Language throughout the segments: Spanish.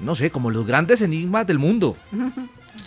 No sé, como los grandes enigmas del mundo.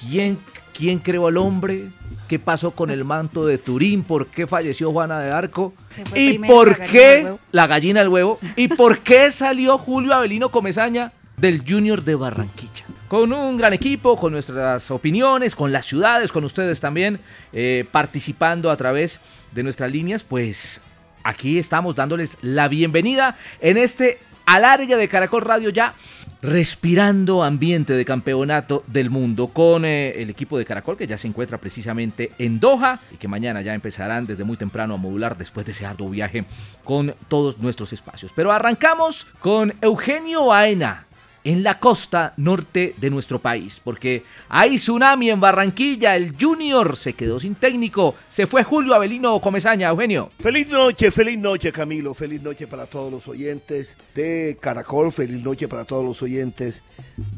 ¿Quién, quién creó al hombre? ¿Qué pasó con el manto de Turín? ¿Por qué falleció Juana de Arco? ¿Y por qué la gallina del huevo? ¿Y por qué salió Julio Avelino Comezaña del Junior de Barranquilla? Con un gran equipo, con nuestras opiniones, con las ciudades, con ustedes también, eh, participando a través de nuestras líneas, pues aquí estamos dándoles la bienvenida en este alargue de Caracol Radio ya respirando ambiente de campeonato del mundo con eh, el equipo de Caracol que ya se encuentra precisamente en Doha y que mañana ya empezarán desde muy temprano a modular después de ese arduo viaje con todos nuestros espacios. Pero arrancamos con Eugenio Baena en la costa norte de nuestro país, porque hay tsunami en Barranquilla, el Junior se quedó sin técnico, se fue Julio Avelino Comezaña, Eugenio. Feliz noche, feliz noche Camilo, feliz noche para todos los oyentes de Caracol, feliz noche para todos los oyentes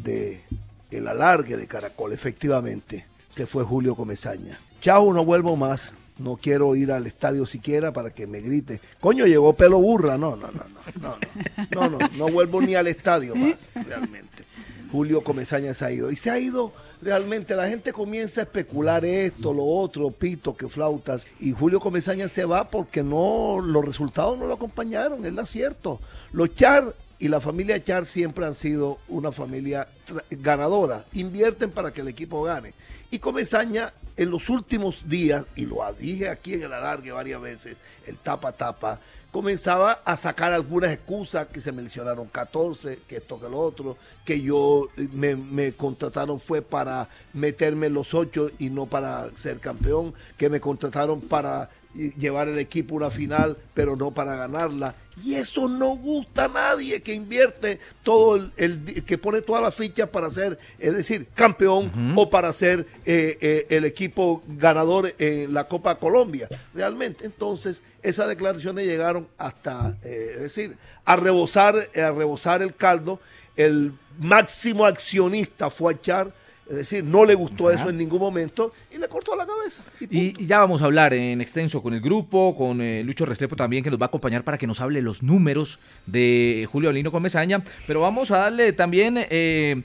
de El Alargue de Caracol, efectivamente, se fue Julio Comezaña. Chao, no vuelvo más, no quiero ir al estadio siquiera para que me grite, coño, llegó pelo burra, no, no, no, no, no, no, no, no, no vuelvo ni al estadio más, realmente. Julio Comesaña se ha ido. Y se ha ido realmente, la gente comienza a especular esto, lo otro, pito, que flautas. Y Julio Comesaña se va porque no, los resultados no lo acompañaron, es acierto. Los Char y la familia Char siempre han sido una familia ganadora. Invierten para que el equipo gane. Y Comesaña en los últimos días, y lo dije aquí en el alargue varias veces, el tapa tapa, comenzaba a sacar algunas excusas que se mencionaron 14, que esto que lo otro, que yo eh, me, me contrataron fue para meterme en los ocho y no para ser campeón, que me contrataron para llevar el equipo a una final, pero no para ganarla. Y eso no gusta a nadie que invierte todo el, el que pone todas las fichas para ser, es decir, campeón o para ser eh, eh, el equipo ganador en la Copa Colombia. Realmente, entonces, esas declaraciones llegaron hasta, eh, es decir, a rebosar, a rebosar el caldo. El máximo accionista fue a echar, es decir, no le gustó eso en ningún momento y le cortó la cabeza. Y punto. Y y ya vamos a hablar en extenso con el grupo, con eh, Lucho Restrepo también, que nos va a acompañar para que nos hable los números de Julio Alino Comesaña. Pero vamos a darle también eh,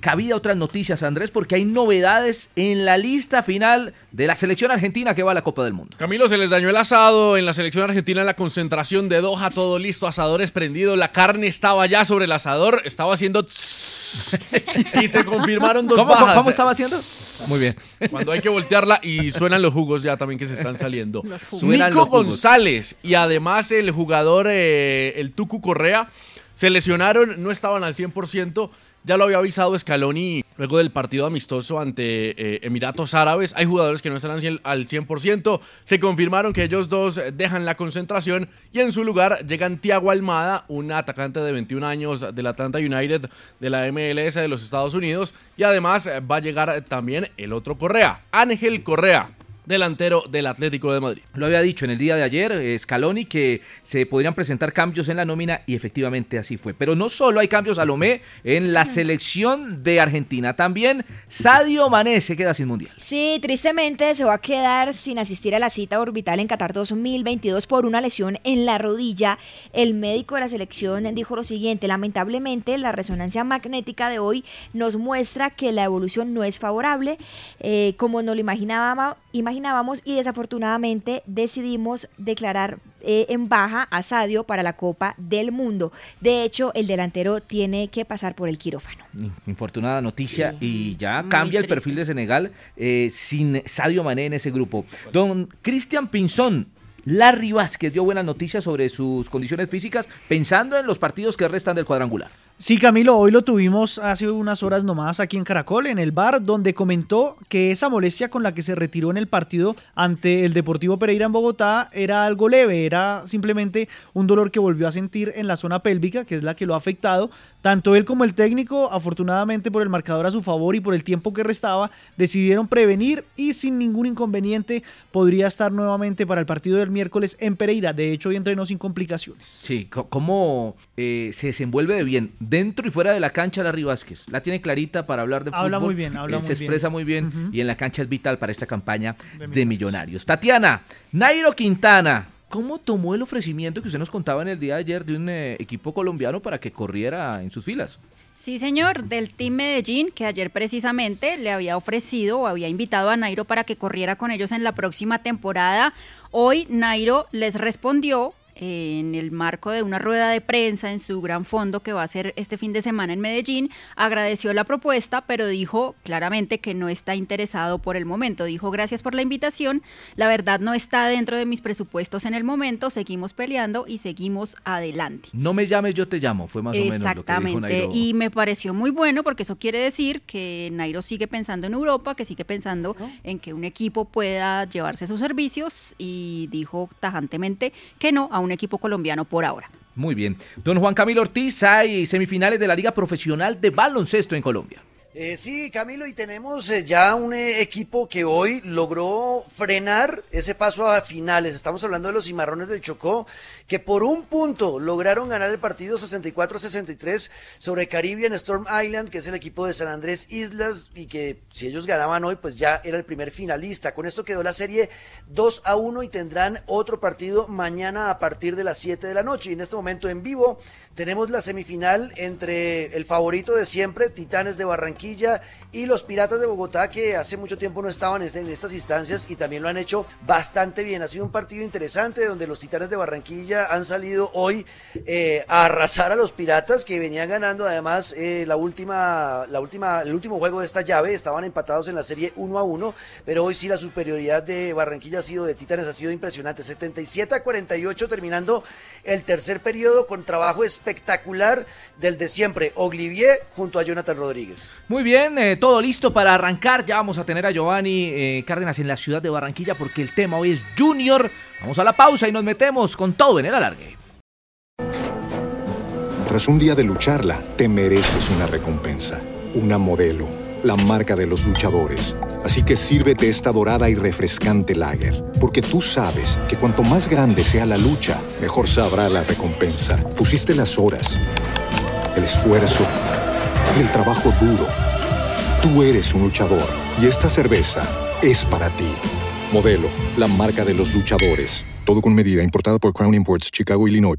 cabida a otras noticias, Andrés, porque hay novedades en la lista final de la selección argentina que va a la Copa del Mundo. Camilo, se les dañó el asado en la selección argentina en la concentración de Doha, todo listo, asadores prendidos, la carne estaba ya sobre el asador, estaba haciendo y se confirmaron dos ¿Cómo, bajas. cómo estaba haciendo? Muy bien. Cuando hay que voltearla y suenan los jugos ya también que se están saliendo. Nico. González y además el jugador, eh, el Tucu Correa, se lesionaron, no estaban al 100%. Ya lo había avisado Scaloni luego del partido amistoso ante eh, Emiratos Árabes. Hay jugadores que no están al 100 al 100%. Se confirmaron que ellos dos dejan la concentración y en su lugar llegan Tiago Almada, un atacante de 21 años del Atlanta United de la MLS de los Estados Unidos. Y además va a llegar también el otro Correa, Ángel Correa, delantero del Atlético de Madrid. Lo había dicho en el día de ayer eh, Scaloni que se podrían presentar cambios en la nómina y efectivamente así fue. Pero no solo hay cambios a Lomé en la selección de Argentina, también Sadio Mané se queda sin mundial. Sí, tristemente se va a quedar sin asistir a la cita orbital en Qatar 2022 por una lesión en la rodilla. El médico de la selección dijo lo siguiente, lamentablemente la resonancia magnética de hoy nos muestra que la evolución no es favorable eh, como nos lo imaginábamos, imaginábamos y desafortunadamente decidimos declarar eh, en baja a Sadio para la Copa del Mundo. De hecho, el delantero tiene que pasar por el quirófano. Infortunada noticia y ya Muy cambia el perfil de Senegal eh, sin Sadio Mané en ese grupo. Don Cristian Pinzón. Larry Vázquez dio buenas noticias sobre sus condiciones físicas pensando en los partidos que restan del cuadrangular. Sí, Camilo, hoy lo tuvimos hace unas horas nomás aquí en Caracol, en el bar, donde comentó que esa molestia con la que se retiró en el partido ante el Deportivo Pereira en Bogotá era algo leve, era simplemente un dolor que volvió a sentir en la zona pélvica, que es la que lo ha afectado. Tanto él como el técnico, afortunadamente por el marcador a su favor y por el tiempo que restaba, decidieron prevenir y sin ningún inconveniente podría estar nuevamente para el partido del miércoles en Pereira. De hecho, hoy entrenó sin complicaciones. Sí, cómo eh, se desenvuelve de bien dentro y fuera de la cancha Larry Vázquez. La tiene clarita para hablar de fútbol. Habla muy bien, habla eh, muy Se expresa bien. muy bien y en la cancha es vital para esta campaña de, millonarios. Tatiana, Nairo Quintana. ¿Cómo tomó el ofrecimiento que usted nos contaba en el día de ayer de un eh, equipo colombiano para que corriera en sus filas? Sí, señor, del Team Medellín, que ayer precisamente le había ofrecido o había invitado a Nairo para que corriera con ellos en la próxima temporada. Hoy Nairo les respondió en el marco de una rueda de prensa en su gran fondo que va a ser este fin de semana en Medellín, agradeció la propuesta, pero dijo claramente que no está interesado por el momento. Dijo, gracias por la invitación, la verdad no está dentro de mis presupuestos en el momento, seguimos peleando y seguimos adelante. No me llames, yo te llamo. Fue más o menos lo que dijo Nairo. y me pareció muy bueno porque eso quiere decir que Nairo sigue pensando en Europa, que sigue pensando en que un equipo pueda llevarse sus servicios y dijo tajantemente que no a un equipo colombiano por ahora. Muy bien. Don Juan Camilo Ortiz, hay semifinales de la Liga Profesional de Baloncesto en Colombia. Eh, sí, Camilo, y tenemos eh, ya un eh, equipo que hoy logró frenar ese paso a finales. Estamos hablando de los cimarrones del Chocó, que por un punto lograron ganar el partido 64-63 sobre Caribbean Storm Island, que es el equipo de San Andrés Islas, y que si ellos ganaban hoy, pues ya era el primer finalista. Con esto quedó la serie 2 a 1 y tendrán otro partido mañana a partir de las 7 de la noche. Y en este momento en vivo tenemos la semifinal entre el favorito de siempre, Titanes de Barranquilla, y los Piratas de Bogotá, que hace mucho tiempo no estaban en estas instancias y también lo han hecho bastante bien. Ha sido un partido interesante donde los Titanes de Barranquilla han salido hoy eh, a arrasar a los Piratas, que venían ganando además eh, la última, la última, el último juego de esta llave. Estaban empatados en la serie 1 a 1, pero hoy sí la superioridad de Barranquilla ha sido de Titanes, ha sido impresionante. 77 a 48 terminando el tercer periodo con trabajo espectacular del de siempre, Oglivier junto a Jonathan Rodríguez. Muy bien, eh, todo listo para arrancar. Ya vamos a tener a Giovanni eh, Cárdenas en la ciudad de Barranquilla porque el tema hoy es Junior. Vamos a la pausa y nos metemos con todo en el alargue. Tras un día de lucharla, te mereces una recompensa, una modelo, la marca de los luchadores. Así que sírvete esta dorada y refrescante lager, porque tú sabes que cuanto más grande sea la lucha, mejor sabrá la recompensa. Pusiste las horas, el esfuerzo, el trabajo duro. Tú eres un luchador y esta cerveza es para ti. Modelo, la marca de los luchadores. Todo con medida, importada por Crown Imports, Chicago, Illinois.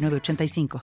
906985.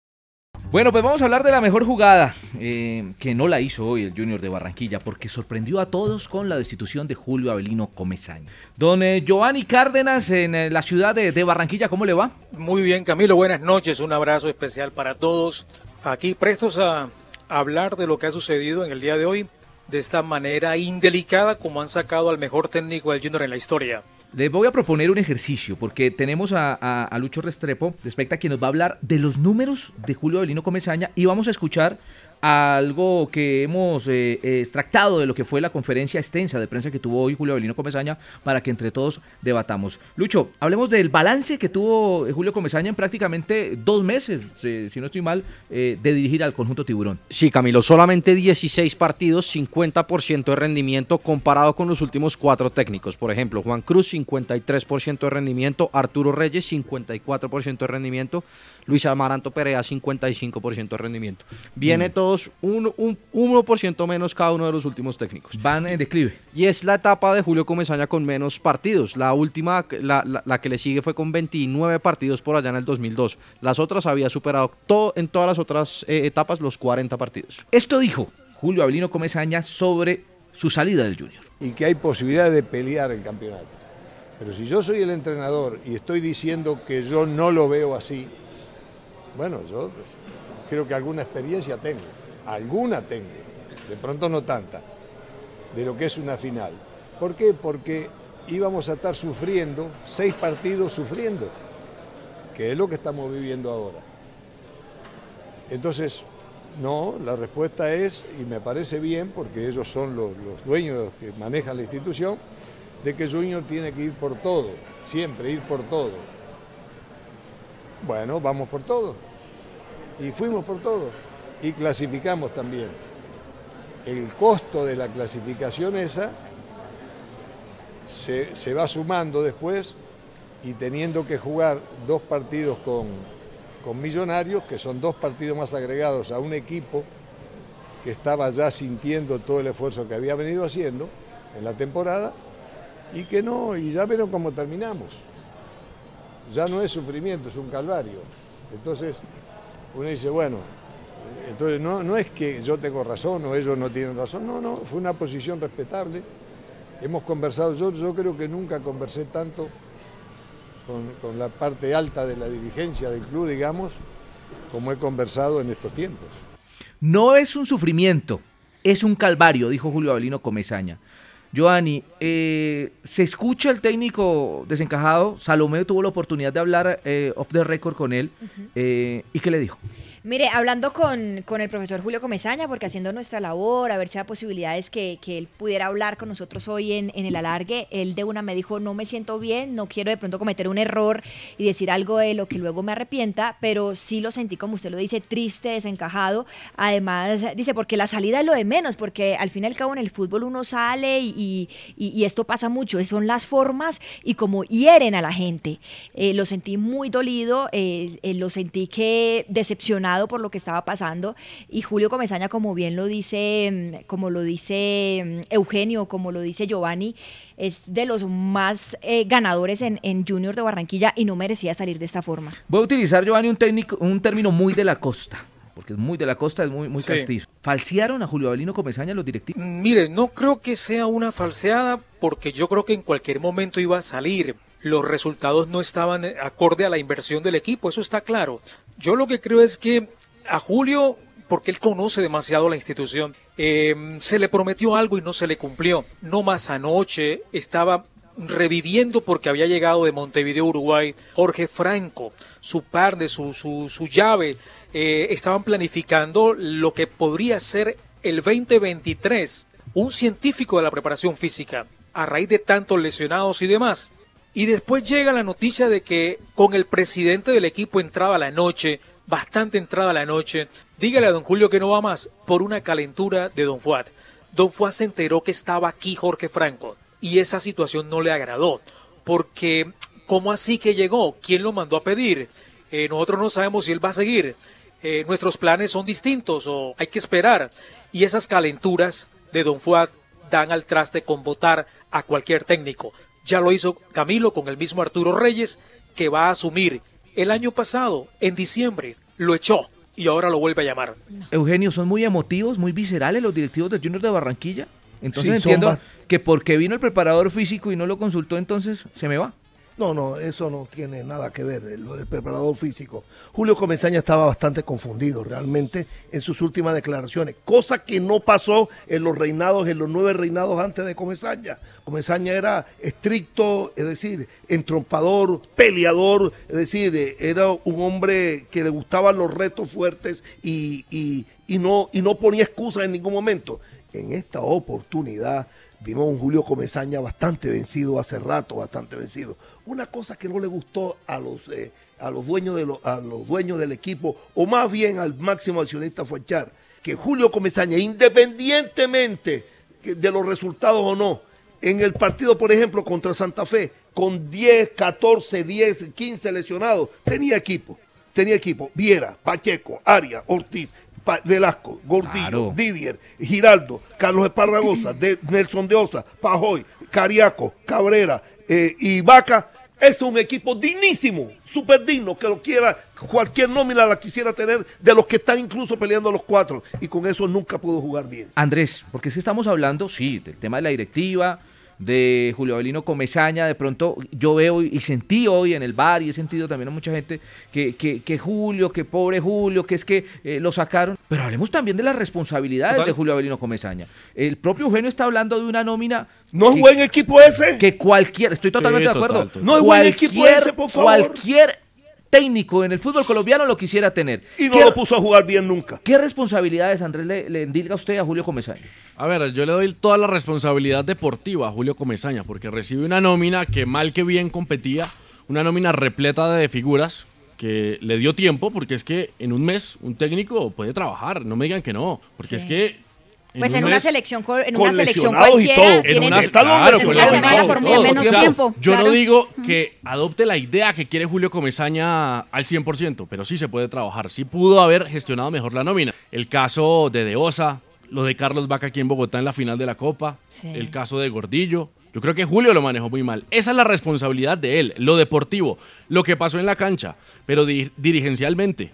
Bueno, pues vamos a hablar de la mejor jugada, eh, que no la hizo hoy el Junior de Barranquilla, porque sorprendió a todos con la destitución de Julio Avelino Comesaña. Don eh, Giovanni Cárdenas, en eh, la ciudad de, de Barranquilla, ¿cómo le va? Muy bien, Camilo, buenas noches. Un abrazo especial para todos. Aquí prestos a hablar de lo que ha sucedido en el día de hoy, de esta manera indelicada como han sacado al mejor técnico del Junior en la historia. Les voy a proponer un ejercicio, porque tenemos a, a- Lucho Restrepo, respecto a quien nos va a hablar de los números de Julio Avelino Comesaña, y vamos a escuchar algo que hemos eh, eh, extractado de lo que fue la conferencia extensa de prensa que tuvo hoy Julio Avelino Comesaña, para que entre todos debatamos. Lucho, hablemos del balance que tuvo eh, Julio Comesaña en prácticamente dos meses, si no estoy mal, de dirigir al conjunto tiburón. Sí, Camilo, solamente 16 partidos, 50% de rendimiento comparado con los últimos cuatro técnicos. Por ejemplo, Juan Cruz, 53% de rendimiento, Arturo Reyes, 54% de rendimiento. Luis Amaranto Perea 55% de rendimiento. Viene todos un, un 1% menos cada uno de los últimos técnicos. Van en declive. Y es la etapa de Julio Comesaña con menos partidos. La última, la, la- la que le sigue fue con 29 partidos por allá en el 2002. Las otras había superado todo, en todas las otras eh, etapas los 40 partidos. Esto dijo Julio Avelino Comesaña sobre su salida del Junior. y que hay posibilidad de pelear el campeonato. Pero si yo soy el entrenador y estoy diciendo que yo no lo veo así, bueno, yo creo que alguna experiencia tengo, alguna tengo, de pronto no tanta, de lo que es una final. ¿Por qué? Porque íbamos a estar sufriendo, seis partidos sufriendo, que es lo que estamos viviendo ahora. Entonces, no, la respuesta es, y me parece bien, porque ellos son los, los dueños que manejan la institución, de que Junior tiene que ir por todo, siempre ir por todo. Bueno, vamos por todo. Y fuimos por todo. Y clasificamos también. El costo de la clasificación esa se, se va sumando después y teniendo que jugar dos partidos con, con Millonarios, que son dos partidos más agregados a un equipo que estaba ya sintiendo todo el esfuerzo que había venido haciendo en la temporada y que no, y ya vieron cómo terminamos. Ya no es sufrimiento, es un calvario. Entonces uno dice, bueno, entonces no, no es que yo tengo razón o ellos no tienen razón, no, no, fue una posición respetable. Hemos conversado, yo, yo creo que nunca conversé tanto con, con la parte alta de la dirigencia del club, digamos, como he conversado en estos tiempos. No es un sufrimiento, es un calvario, dijo Julio Avelino Comesaña. Giovanni, eh, se escucha el técnico desencajado. Salomé tuvo la oportunidad de hablar eh, off the record con él. eh, ¿Y qué le dijo? Mire, hablando con, con el profesor Julio Comesaña, porque haciendo nuestra labor, a ver si hay posibilidades que, que él pudiera hablar con nosotros hoy en, en el alargue, él de una me dijo, no me siento bien, no quiero de pronto cometer un error y decir algo de lo que luego me arrepienta, pero sí lo sentí, como usted lo dice, triste, desencajado. Además, dice, porque la salida es lo de menos, porque al fin y al cabo en el fútbol uno sale y, y- y- esto pasa mucho, son las formas y como hieren a la gente. Eh, lo sentí muy dolido, eh, eh, lo sentí que decepcionado por lo que estaba pasando y Julio Comesaña, como bien lo dice, mm, como lo dice mm, Eugenio, como lo dice Giovanni, es de los más ganadores en, en Junior de Barranquilla y no merecía salir de esta forma. Voy a utilizar, Giovanni, un término muy de la costa, porque es muy de la costa, es muy, muy Sí. castizo. ¿Falsearon a Julio Avelino Comesaña los directivos? Mire, no creo que sea una falseada porque yo creo que en cualquier momento iba a salir. Los resultados no estaban eh, acorde a la inversión del equipo, eso está claro. Yo lo que creo es que a Julio, porque él conoce demasiado la institución, eh, se le prometió algo y no se le cumplió. No más anoche estaba reviviendo porque había llegado de Montevideo, Uruguay, Jorge Franco, su par de su, su, su llave, eh, estaban planificando lo que podría ser el 2023, un científico de la preparación física, a raíz de tantos lesionados y demás. Y después llega la noticia de que con el presidente del equipo entraba la noche, bastante entrada la noche, dígale a don Julio que no va más por una calentura de don Fuad. Don Fuad se enteró que estaba aquí Jorge Franco y esa situación no le agradó, porque ¿cómo así que llegó? ¿Quién lo mandó a pedir? Eh, nosotros no sabemos si él va a seguir. Eh, nuestros planes son distintos o hay que esperar. Y esas calenturas de Don Fuad dan al traste con votar a cualquier técnico. Ya lo hizo Camilo con el mismo Arturo Reyes, que va a asumir. El año pasado, en diciembre, lo echó y ahora lo vuelve a llamar. Eugenio, son muy emotivos, muy viscerales los directivos del Junior de Barranquilla. Entonces Sí, entiendo que porque vino el preparador físico y no lo consultó, entonces se me va. No, no, eso no tiene nada que ver, eh, lo del preparador físico. Julio Comesaña estaba bastante confundido realmente en sus últimas declaraciones, cosa que no pasó en los reinados, en los nueve reinados antes de Comesaña. Comesaña era estricto, es decir, entrompador, peleador, es decir, eh, era un hombre que le gustaban los retos fuertes y, y- y no, y no ponía excusas en ningún momento. En esta oportunidad vimos un Julio Comesaña bastante vencido hace rato, bastante vencido. Una cosa que no le gustó a los, eh, a los, dueños, de a los dueños del equipo, o más bien al máximo accionista Fuachar, que Julio Comesaña, independientemente de los resultados o no, en el partido, por ejemplo, contra Santa Fe, con 10, 14, 10, 15 lesionados, tenía equipo tenía equipo. Viera, Pacheco, Aria, Ortiz, Velasco, Gordillo, Claro. Didier, Giraldo, Carlos Esparragosa, de, Nelson de Osa, Pajoy, Cariaco, Cabrera eh, y Vaca. Es un equipo dignísimo, súper digno, que lo quiera, cualquier nómina la quisiera tener de los que están incluso peleando los cuatro. Y con eso nunca pudo jugar bien. Andrés, porque si estamos hablando, sí, del tema de la directiva, de Julio Avelino Comesaña, de pronto yo veo y sentí hoy en el bar y he sentido también a mucha gente que, que, que Julio, que pobre Julio, que es que eh, lo sacaron. Pero hablemos también de las responsabilidades Total. de Julio Avelino Comesaña. El propio Eugenio está hablando de una nómina... ¿No es buen equipo ese? Que cualquier, estoy totalmente Sí, de acuerdo. total. No es buen equipo ese, por favor. Cualquier técnico en el fútbol colombiano lo quisiera tener. Y no ¿Qué- lo puso a jugar bien nunca. ¿Qué responsabilidades, Andrés, le, le endilga usted a Julio Comesaña? A ver, yo le doy toda la responsabilidad deportiva a Julio Comesaña, porque recibe una nómina que mal que bien competía, una nómina repleta de figuras que le dio tiempo, porque es que en un mes un técnico puede trabajar, no me digan que no, porque es que... Pues en una selección, en con una selección cualquiera todo. En tienen una- que- claro, en con una lesionados semana y por todo. menos O sea, tiempo. Yo no digo que adopte la idea que quiere Julio Comesaña al 100%, pero sí se puede trabajar. Sí pudo haber gestionado mejor la nómina. El caso de Deosa, lo de Carlos Vaca aquí en Bogotá en la final de la Copa, el caso de Gordillo. Yo creo que Julio lo manejó muy mal. Esa es la responsabilidad de él, lo deportivo, lo que pasó en la cancha, pero di- dirigencialmente.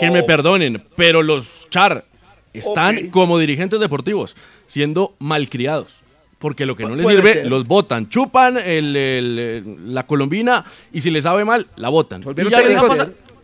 Que me Oh. perdonen, pero los Char están como dirigentes deportivos siendo malcriados. Porque lo que no les sirve, ser. los botan. Chupan el- el- el- la colombina y si les sabe mal, la botan. Y ya les,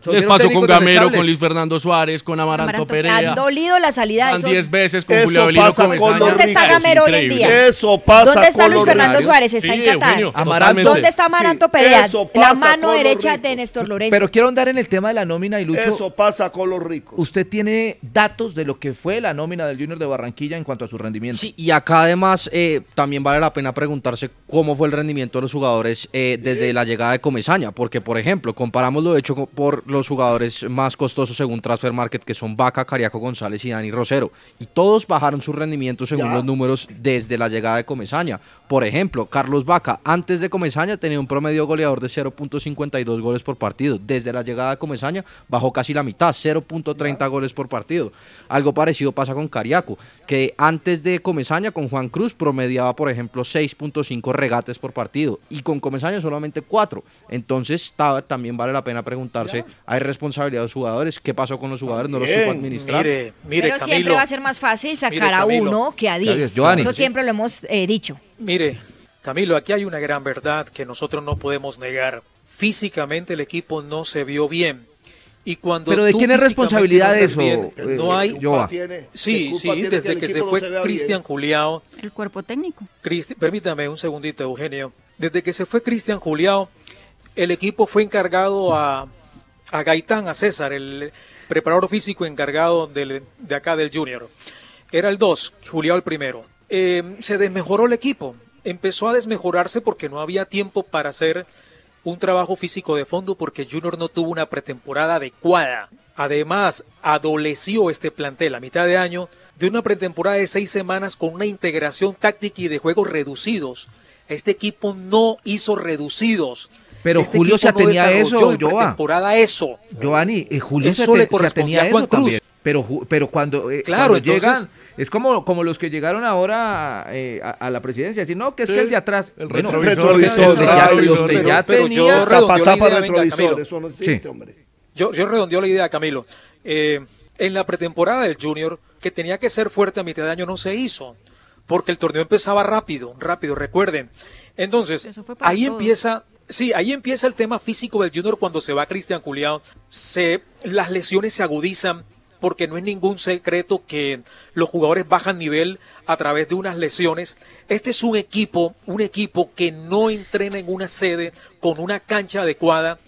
les pasó con Gamero, con Luis Fernando Suárez, con Amaranto, Amaranto, Perea. Ha dolido la salida de Van esos. 10 veces con Julio Avelino ¿Dónde está Es Gamero hoy en día? Eso pasa ¿Dónde está con Luis Fernando. Suárez? Está Sí, en Qatar. Eugenio, Amaranto. totalmente. ¿Dónde está Amaranto Sí, Perea? La mano derecha de Néstor Lorenzo. Pero quiero andar en el tema de la nómina y Lucho. Eso pasa con los ricos. ¿Usted tiene datos de lo que fue la nómina del Junior de Barranquilla en cuanto a su rendimiento? Sí, y acá además eh, también vale la pena preguntarse cómo fue el rendimiento de los jugadores eh, desde la llegada de Comesaña, porque por ejemplo, comparamos lo hecho por los jugadores más costosos según Transfer Market, que son Vaca, Cariaco González y Dani Rosero, y todos bajaron su rendimiento según Ya. los números desde la llegada de Comesaña. Por ejemplo, Carlos Vaca, antes de Comesaña tenía un promedio goleador de 0.52 goles por partido. Desde la llegada de Comesaña bajó casi la mitad, 0.30 goles por partido. Algo parecido pasa con Cariaco, que antes de Comesaña con Juan Cruz promediaba, por ejemplo, 6.5 regates por partido y con Comesaña solamente 4. Entonces ta- también vale la pena preguntarse, ¿hay responsabilidad de los jugadores? ¿Qué pasó con los jugadores? ¿No los supo administrar? Mire, mire, Pero siempre Camilo. va a ser más fácil sacar Mire, a uno que a Gracias, diez. Giovanni. Eso siempre lo hemos eh, dicho. Mire, Camilo, aquí hay una gran verdad que nosotros no podemos negar. Físicamente el equipo no se vio bien. Y cuando Pero ¿de quién es responsabilidad de eso, bien, eh, no hay. tiene? Sí, ¿Qué culpa sí, tiene desde que se no fue? Cristian Juliao, El cuerpo técnico. Cristi- permítame un segundito, Eugenio. Desde que se fue Cristian Juliao, el equipo fue encargado a, a Gaitán, a César, el preparador físico encargado del- de acá del Junior. Era el 2, Juliao el primero. Eh, se desmejoró el equipo. Empezó a desmejorarse porque no había tiempo para hacer un trabajo físico de fondo porque Junior no tuvo una pretemporada adecuada. Además, adoleció este plantel a mitad de año de una pretemporada de seis semanas con una integración táctica y de juegos reducidos. Este equipo no hizo reducidos. Pero Este Julio se atenía a desarrolló eso, en Joa. pretemporada eso. Giovanni, eh, Julio Eso se, le se correspondía atenía a a Juan eso Cruz. también. Pero, pero cuando, eh, Claro, cuando llegan, entonces- es como, como los que llegaron ahora eh, a, a la presidencia, decir, no, que es Sí, que el de atrás, el bueno, retrovisor, ya- ya, retrovisor. usted Pero- ya pero yo Tapa, retrovisor, eso no existe, Sí. hombre. Yo, yo redondeo la idea, Camilo. Eh, en la pretemporada del Junior, que tenía que ser fuerte a mitad de año, no se hizo. Porque el torneo empezaba rápido, rápido, recuerden. Entonces, ahí todos. empieza, sí, ahí empieza el tema físico del Junior cuando se va Cristian Culiao. Se, las lesiones se agudizan porque no es ningún secreto que los jugadores bajan nivel a través de unas lesiones. Este es un equipo, un equipo que no entrena en una sede con una cancha adecuada.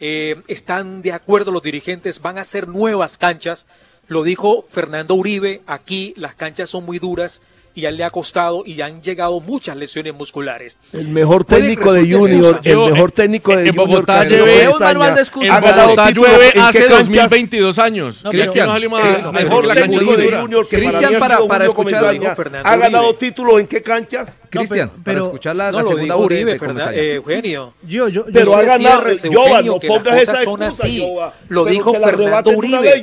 Eh, están de acuerdo los dirigentes, van a hacer nuevas canchas. Lo dijo Fernando Uribe, aquí las canchas son muy duras y a él le ha costado y han llegado muchas lesiones musculares. El mejor técnico de Junior, excusa. el mejor en- técnico de en Junior. Bogotá llueve un manual de excusas. En ha ganado Bogotá títulos llueve hace canchas? 2022 años. No, Cristian, a- El a mejor que la técnico de. Junior que Cristian, para, para- para escuchar- Comesaña, Fernando ha ganado títulos en qué canchas? Cristian, pero- para pero- escuchar la, No, la segunda dijo Uribe, de Fernan- Comesaña. eh, Eugenio. Yo, yo, yo Pero Yo ha ganado, Yoba, no pongas esa excusa. Lo dijo Fernando Uribe.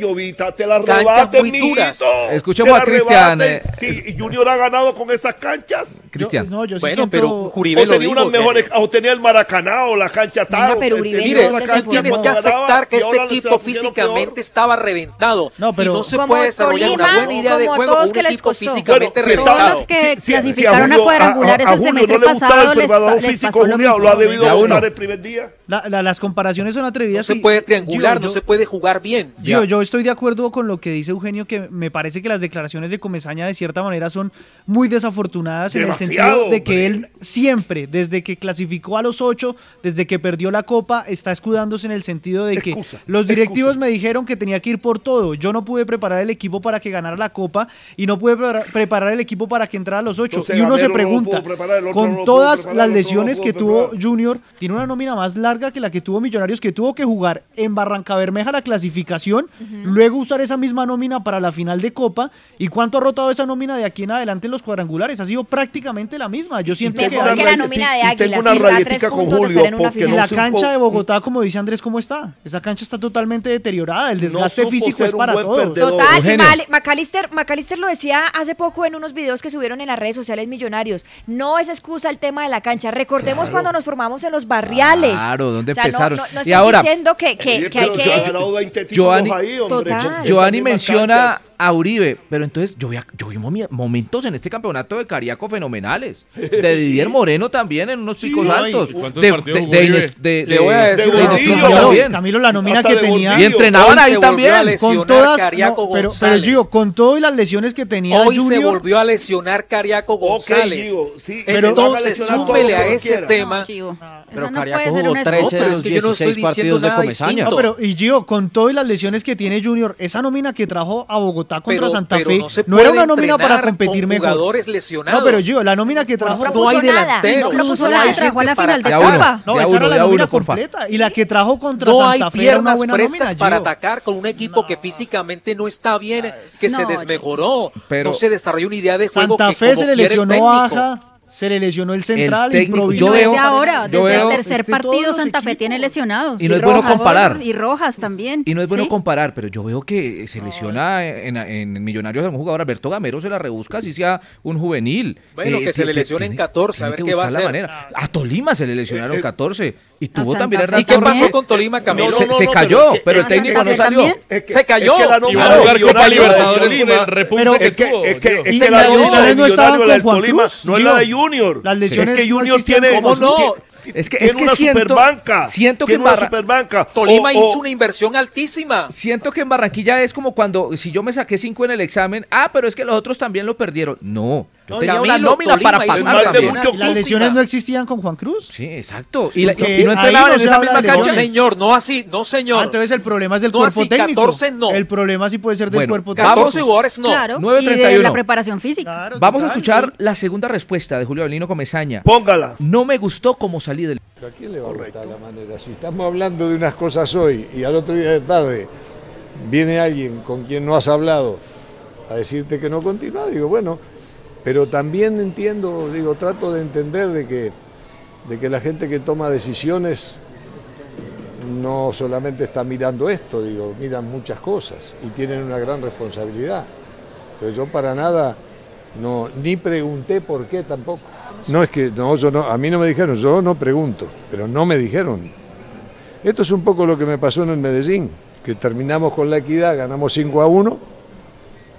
te la Canchas arrebaten, muy duras. Escuchemos a la Cristian. Sí, y Junior ha ganado con esas canchas. Cristian. no, yo sí Bueno, siento- pero Uribe O lo tenía dijo. unas mejores, o tenía el Maracaná o la cancha Venga, Taro. pero te- Uribe, tenía Mire, ¿dónde una se cancha tienes que ganaba, aceptar que y este ahora equipo está pusieron físicamente peor. estaba reventado. No, pero- y no se Como puede desarrollar una Tolima, buena idea de como juego todos con un que les equipo costó. físicamente Bueno, si Todos reventado. los que Si- si- clasificaron si a Julio- cuadrangulares a- a el Julio semestre no le gustaba pasado el les, preparador pa- les físico, pasó lo Julio, mismo. lo ha debido Ya votar el primer día. La- la- las comparaciones son No atrevidas. se y- puede triangular, Gio, no yo- se puede jugar bien. Yo, yo estoy de acuerdo con lo que dice Eugenio, que me parece que las declaraciones de Comesaña de cierta manera son muy desafortunadas en el sentido de que hombre. él siempre, desde que clasificó a los ocho, desde que perdió la copa, está escudándose en el sentido de que Excusa, los directivos excusa. me dijeron que tenía que ir por todo. Yo no pude preparar el equipo para que ganara la copa y no pude pre- preparar el equipo para que entrara a los ocho. Entonces, y uno se no pregunta, preparar, no con todas preparar, las no lesiones que tuvo preparar. Junior, tiene una nómina más larga que la que tuvo Millonarios, que tuvo que jugar en Barranca Bermeja la clasificación, luego usar esa misma nómina para la final de Copa. ¿Y cuánto ha rotado esa nómina de aquí en adelante en los cuadrangulares? Ha sido prácticamente la misma. Yo siento Mejor que la nómina de y tengo Águilas, una que está a rayetica tres con puntos de Julio, estar en una porque y final. no la cancha de Bogotá, como dice Andrés, ¿cómo está? Esa cancha está totalmente deteriorada. El desgaste físico es para todos. perdedor. Total, Eugenio. McAllister, McAllister lo decía hace poco en unos videos que subieron en las redes sociales millonarios. No es excusa el tema de la cancha. Recordemos cuando nos formamos en los barriales. Claro, ¿dónde O sea, no- empezaron? No, no, Y estoy ahora- diciendo que, que, que hay que... yo he ganado 20 títulos Giovanni- ahí, hombre, Total. con esas Giovanni mismas menciona canchas. A Uribe, pero entonces yo vi, yo vi momentos en este campeonato de Cariaco fenomenales. De Didier Moreno también en unos picos Sí, altos. ¿y cuántos De, de, Le voy a de- decir de. Camilo, también. Camilo, la nómina que tenía. Y entrenaban ahí se también. Con todas, Cariaco no, pero, pero. Gio, con todo y las lesiones que tenía Hoy se Junior, volvió a lesionar Cariaco González. Gio, sí, pero- Entonces, súmele a ese quiera. tema. No, Pero Cariaco jugó una 13 excusa. de pero es que yo no estoy 16 partidos diciendo de nada distinto. Pero y Gio, con todo y las lesiones que tiene Junior, esa nómina que trajo a Bogotá contra Pero- Santa pero Fe no no era una nómina para competir con mejor. jugadores lesionados. No, pero Gio, la nómina que trajo No No hay nada, delanteros. no no nada. hay Trajo a la final de uno, No, esa uno, era la nómina completa. Y la que trajo contra No hay Santa Fe era una piernas buena frescas nómina, para atacar con un equipo que físicamente no está bien, que se No, desmejoró, pero- no se desarrolló una idea de juego Santa que Fe como se le lesionó técnico. Se le lesionó el central, técnico- improvisó. yo Desde veo- ahora, yo desde veo- el tercer Este, partido Santa Fe tiene lesionados. Y no es bueno Rojas, comparar. Y Rojas también. Y no es bueno ¿sí? comparar, pero yo veo que se lesiona en, en Millonarios a un jugador. Alberto Gamero se la rebusca, así sea un juvenil. Bueno, que se le lesionen tiene- 14, a ver qué va a hacer. manera. A Tolima se le lesionaron Eh, eh, 14. Y tuvo Santa también. Hernán ¿Y qué pasó con Tolima, Camilo? se, No, no, se no, cayó, pero el ¿a técnico no salió. también? Es que, Se cayó. Es que la Y nómina va a del jugar Copa Millonario de Libertadores con Tolima- el repunte Pero- que Es que, tuvo. es que, Dios. es Y que las la no Juan Tolima, no es la de Junior. Las lesiones es que Junior tiene, ¿Cómo no? Es que- tiene es que una siento- superbanca. siento que tiene una superbanca. Tolima O- hizo o- una inversión altísima. Siento que en Barranquilla es como cuando, si yo me saqué 5 en el examen, ah, pero es que los otros también lo perdieron. No, yo No, tenía Camilo, una nómina Tolima para pasar una inversión también. mucho- ¿Y las lesiones no existían con Juan Cruz? Sí, exacto. Y, la- Porque y no entrenaban no en esa misma No, cancha. lesiones. señor, no así, no, Ah, señor. entonces el problema es del No, cuerpo así, técnico. 14 no. El problema sí puede ser del Bueno, cuerpo técnico. 14 jugadores no. Claro, y de 9:31. la preparación física. Claro, Vamos a escuchar la segunda respuesta de Julio Avelino Comesaña. Póngala. No me gustó cómo del... ¿A quién le va a gustar la manera? Si estamos hablando de unas cosas hoy y al otro día de tarde viene alguien con quien no has hablado a decirte que no continúa, digo, bueno, pero también entiendo, digo, trato de entender de que, de que la gente que toma decisiones no solamente está mirando esto, digo, miran muchas cosas y tienen una gran responsabilidad. Entonces yo para nada no, ni pregunté por qué tampoco. No es que, no, yo no, a mí no me dijeron, yo no pregunto, pero no me dijeron. Esto es un poco lo que me pasó en el Medellín, que terminamos con la equidad, ganamos 5 a 1,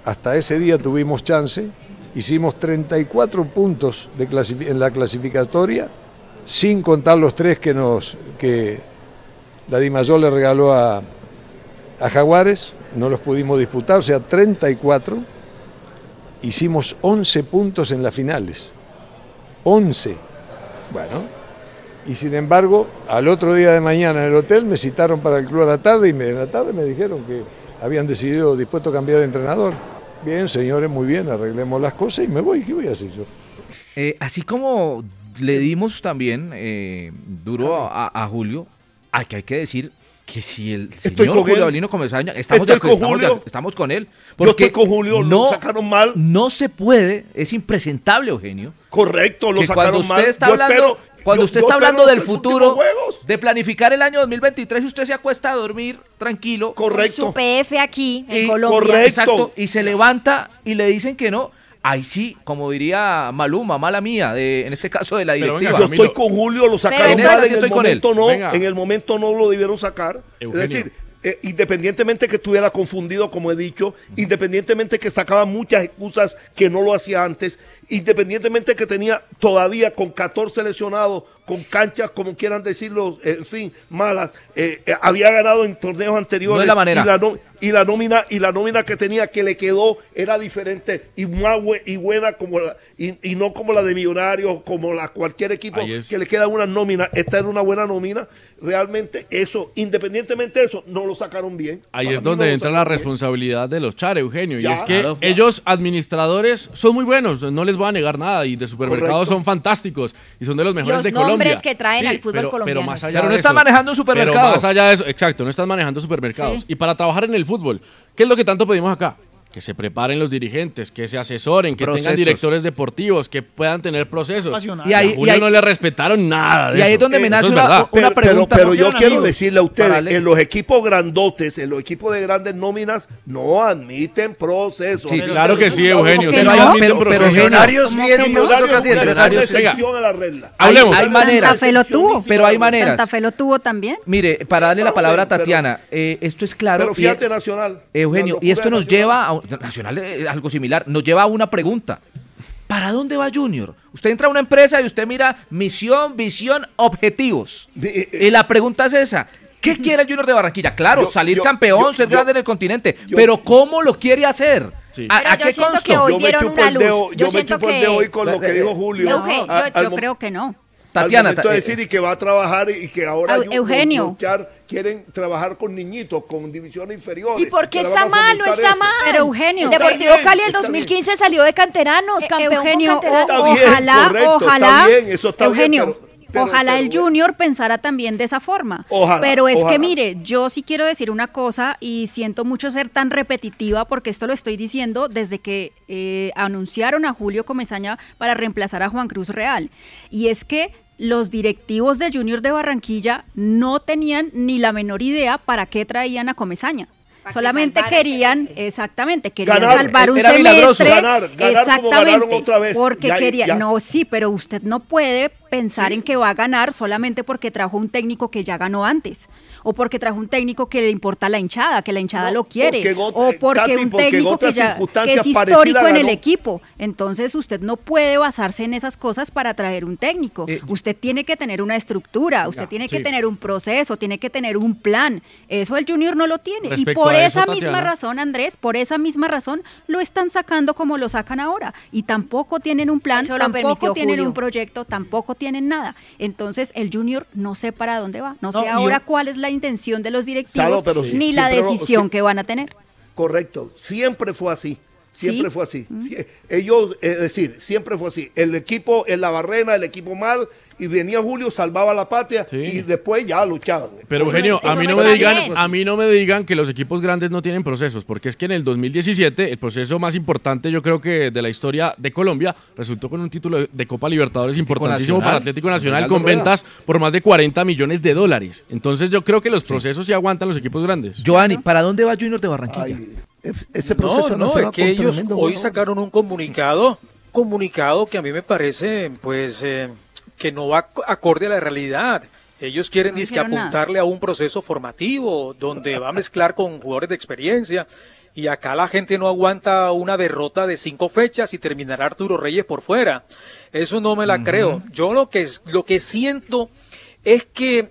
hasta ese día tuvimos chance, hicimos 34 puntos en la clasificatoria, sin contar los tres que nos que la Dimayor le regaló a, a Jaguares, no los pudimos disputar, o sea, 34, hicimos 11 puntos en las finales. 11. Bueno, y sin embargo, al otro día de mañana en el hotel me citaron para el club a la tarde y me- en la tarde me dijeron que habían decidido dispuesto a cambiar de entrenador. Bien, señores, muy bien, arreglemos las cosas y me voy. ¿Qué voy a hacer yo? Eh, así como le dimos también eh, duro a, a Julio, hay que hay que decir Que si el Estoy señor con Julio. Avelino Comesaña, estamos, Estoy de, con estamos, de- estamos con él. Yo estoy con Julio, lo sacaron mal. No se puede, es impresentable, Eugenio. Correcto, lo sacaron cuando usted mal. está Yo hablando, espero- cuando yo- usted yo está hablando del futuro, de planificar el año 2023, y usted se acuesta a dormir tranquilo. Correcto. Su PF aquí en Y- Colombia. Exacto, y se levanta y le dicen que no. Ahí sí, como diría Maluma, mala mía, de, en este caso de la directiva. venga, Yo estoy con Julio, lo sacaron mal, en el estoy con él. momento no, Venga. en el momento no lo debieron sacar. Eugenio. Es decir, eh, independientemente que estuviera confundido, como he dicho, independientemente que sacaba muchas excusas que no lo hacía antes, independientemente que tenía todavía con 14 lesionados, con canchas, como quieran decirlo, eh, en fin, malas, eh, eh, había ganado en torneos anteriores No es la manera. y la no- y la nómina y la nómina que tenía que le quedó era diferente y más y buena como la y, y no como la de Millonarios como la cualquier equipo es. que le queda una nómina esta era una buena nómina realmente eso independientemente de eso no lo sacaron bien Ahí Para es donde no entra la bien. responsabilidad de los char, Eugenio. Ya, y es que claro. ellos, administradores, son muy buenos, no les voy a negar nada. Y de supermercados Correcto. son fantásticos y son de los mejores Los de Colombia. Nombres que traen al fútbol pero, colombiano. Pero, más allá Pero no eso- manejando un supermercado. Pero más allá de eso, exacto, no están manejando supermercados. Sí. Y para trabajar en el fútbol, ¿qué es lo que tanto pedimos acá? Que se preparen los dirigentes, que se asesoren, que tengan directores deportivos, que puedan tener procesos. Y ahí- a Julio y ahí- no le respetaron nada de y ahí eso. es donde me nace es una- pero, pero- pregunta, pero yo quiero amigos. decirle a ustedes, en los equipos grandotes, en los equipos de grandes nóminas, no admiten procesos. Sí, claro que sí. Eugenio. que sí, no? admiten Pero- pero procesos. Hablemos. hay maneras. Santa Fe lo tuvo. Pero hay maneras. Santa Fe lo tuvo también. Mire, para darle la palabra a pero- Tatiana, eh, esto es claro. Pero fíjate, Nacional. Eugenio, y esto nos lleva a Nacional es algo similar, nos lleva a una pregunta. ¿Para dónde va Junior? Usted entra a una empresa y usted mira misión, visión, objetivos. Eh, eh, Y la pregunta es esa. ¿Qué quiere el Junior de Barranquilla? Claro, Yo- salir yo- campeón, yo- ser yo- grande en el continente. yo- pero ¿cómo lo quiere hacer? Sí. ¿A, Pero a yo qué siento consto? que hoy dieron una dedo, luz. yo, Yo me siento el que- dedo hoy con lo que dijo Julio. No, A- yo, al yo creo que no. Tatiana, al momento de decir y que va a trabajar y que ahora Eugenio. los quieren trabajar con niñitos, con divisiones inferiores. ¿Y por qué está mal? No está eso. mal. Pero, Eugenio. El Deportivo Está bien, Cali en está 2015 salió de canteranos, Eh, campeón Eugenio, con canteranos. Está bien, ojalá, correcto, está ojalá, bien, eso está bien, Eugenio, pero- pero- ojalá pero el. Junior pensara también de esa forma. Ojalá, pero es ojalá. que mire, yo sí quiero decir una cosa y siento mucho ser tan repetitiva porque esto lo estoy diciendo desde que eh, anunciaron a Julio Comesaña para reemplazar a Juan Cruz Real. Y es que los directivos de Junior de Barranquilla no tenían ni la menor idea para qué traían a Comesaña. Que Solamente querían, semestre. exactamente, querían Ganar, salvar un era semestre. Ganar, ganar como exactamente, ganaron otra vez. porque Ya, quería, ya. no, sí, pero usted no puede pensar Sí. en que va a ganar solamente porque trajo un técnico que ya ganó antes, o porque trajo un técnico que le importa la hinchada, que la hinchada No, lo quiere, porque o porque Tati, un porque en técnico que ya que es histórico en el equipo. Entonces usted no puede basarse en esas cosas para traer un técnico. Eh, usted tiene que tener una estructura, usted tiene que sí. tener un proceso, tiene que tener un plan. Eso el Junior no lo tiene. y por eso, esa misma razón, Andrés, por esa misma razón lo están sacando como lo sacan ahora. Y tampoco tienen un plan, tampoco tienen Julio. un proyecto, tampoco tienen nada. Entonces el Junior no sé para dónde va, no, No, sé ahora yo- cuál es la intención de los directivos Salo, pero sí, ni la lo- decisión que van a tener. Correcto, siempre fue así. Siempre Sí. fue así. Sie- Ellos, es decir, siempre fue así. El equipo en la barrena, el equipo mal, y venía Julio, salvaba la patria Sí. y después ya luchaban. Pero Eugenio, no- a mí no no me digan, bien. a mí no me digan que los equipos grandes no tienen procesos, porque es que en el 2017 el proceso más importante, yo creo que de la historia de Colombia, resultó con un título de Copa Libertadores importantísimo Nacional. para Atlético Nacional con ventas por más de 40 millones de dólares. Entonces yo creo que los procesos sí aguantan los equipos grandes. Giovanni, ¿para dónde va Junior de Barranquilla? Ay, ese No, proceso no, es va que ellos hoy bueno. sacaron un comunicado, comunicado que a mí me parece, pues, eh, que no va ac- acorde a la realidad. Ellos quieren No dizque, dijeron nada. apuntarle a un proceso formativo donde va a mezclar con jugadores de experiencia. Y acá la gente no aguanta una derrota de cinco fechas y terminará Arturo Reyes por fuera. Eso no me la creo. Yo lo que, lo que siento es que,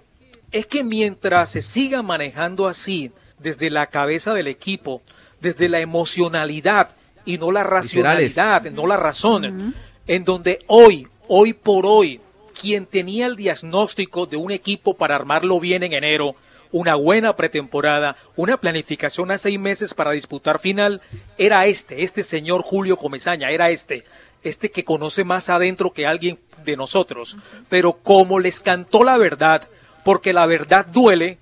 es que mientras se siga manejando así, desde la cabeza del equipo, desde la emocionalidad y no la racionalidad, no la razón, en donde hoy, hoy por hoy, quien tenía el diagnóstico de un equipo para armarlo bien en enero, una buena pretemporada, una planificación a seis meses para disputar final, era este, este señor Julio Comesaña, era este, este que conoce más adentro que alguien de nosotros. Pero como les cantó la verdad, porque la verdad duele,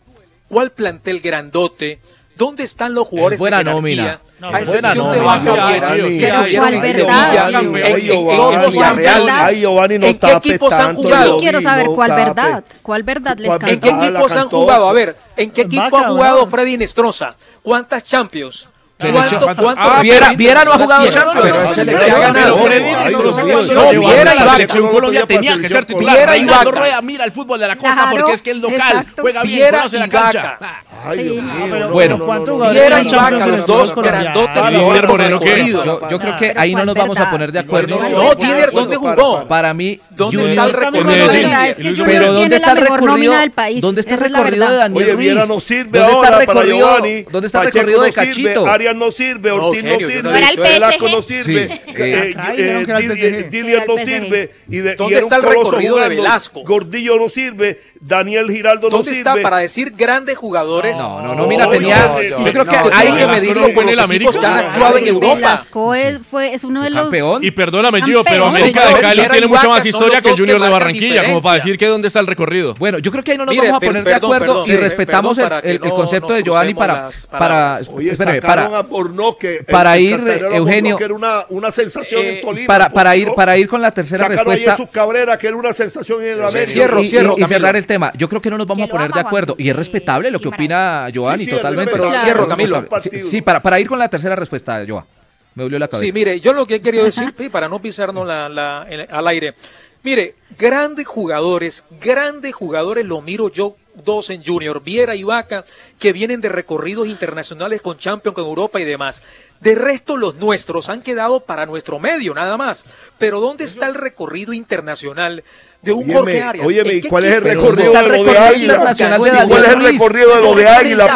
¿Cuál plantel grandote? ¿Dónde están los jugadores Es buena de jerarquía? nómina. a excepción de nómina. Vaca Viera, que estuvieron en Sevilla, en, Villarreal. Ay, Giovanni, no ¿En qué equipos han jugado? Quiero saber no cuál verdad, cuál verdad les ¿Cuál canta. ¿En qué equipos han jugado? A ver, ¿en qué equipo ha jugado. Freddy Nestroza? ¿Cuántas Champions? ¿Cuánto, cuánto Ah, Viera- Viera no ha jugado? Champions. Pero ha ganado. No, Viera y Vaca. Colombia tenía que ser titular. Viera y Vaca. Rueda mira el fútbol de la costa Claro, porque es que el local exacto. juega bien, Viera conoce la y cancha. Vaca. Ay, Dios Sí. mío, pero no, bueno, no, no, ¿cuántos no, no, jugadores Viera y Vaca, los dos grandotes Ah. Yo, creo que ahí no ¿cuál nos vamos a poner de acuerdo. No, Didier, ¿dónde jugó? para. Mí, ¿Dónde Junior- está el recorrido Pero Junior ¿dónde tiene está la el mejor recorrido? nómina del país. ¿Dónde está el recorrido de. Daniel Oye, Ruiz? Viera no sirve ¿Dónde está el recorrido- Giovanni. ¿Dónde está el Pacheco recorrido de Cachito? No sirve, Ortiz no sirve. Velasco no sirve, Sí, eh, eh, Didier- no sirve y, de, ¿Dónde está el recorrido de. Velasco? Gordillo no sirve, Daniel Giraldo no ¿Dónde sirve. está para decir grandes jugadores? No, no, no, mira, tenía. Yo creo que hay que medirlo con los equipos que han actuado en Europa. Velasco es, fue, es uno de los... campeón. Y perdóname, Gio, pero. América de Cali tiene mucha más historia que Junior de Barranquilla, como para decir que dónde está el recorrido. Bueno, yo creo que ahí no nos vamos a poner de acuerdo sí, respetamos el, concepto de Giovanni para, para. Oye, espérame, Borno, que para el ir, Eugenio- Borno, que era una, una sensación eh, en Tolima. para, por para ir, para ir con la tercera Sacaron respuesta. a Jesús Cabrera, que era una sensación en el América. Cierro, y, cierro, y- y Camilo. cerrar el tema. Yo creo que no nos vamos Que a poner ama de acuerdo. Y es respetable lo que opina Giovanni, Sí, sí, totalmente. pero Pero cierro, Camilo. Sí, sí, para, para ir con la tercera respuesta, Joa. Me dolió la cabeza. Sí, mire, yo lo que he querido decir, para no pisarnos la, la- el- al aire, mire, grandes jugadores, grandes jugadores, lo miro yo dos en Junior, Viera y Vaca, que vienen de recorridos internacionales con Champions, con Europa y demás. De resto, los nuestros han quedado para nuestro medio, nada más. Pero ¿dónde está el recorrido internacional de un Óyeme, Jorge Arias? óyeme, ¿En ¿y qué cuál es el recorrido de lo de Águila? internacional de ¿Y ¿Cuál es el recorrido de lo de ¿Dónde Águila,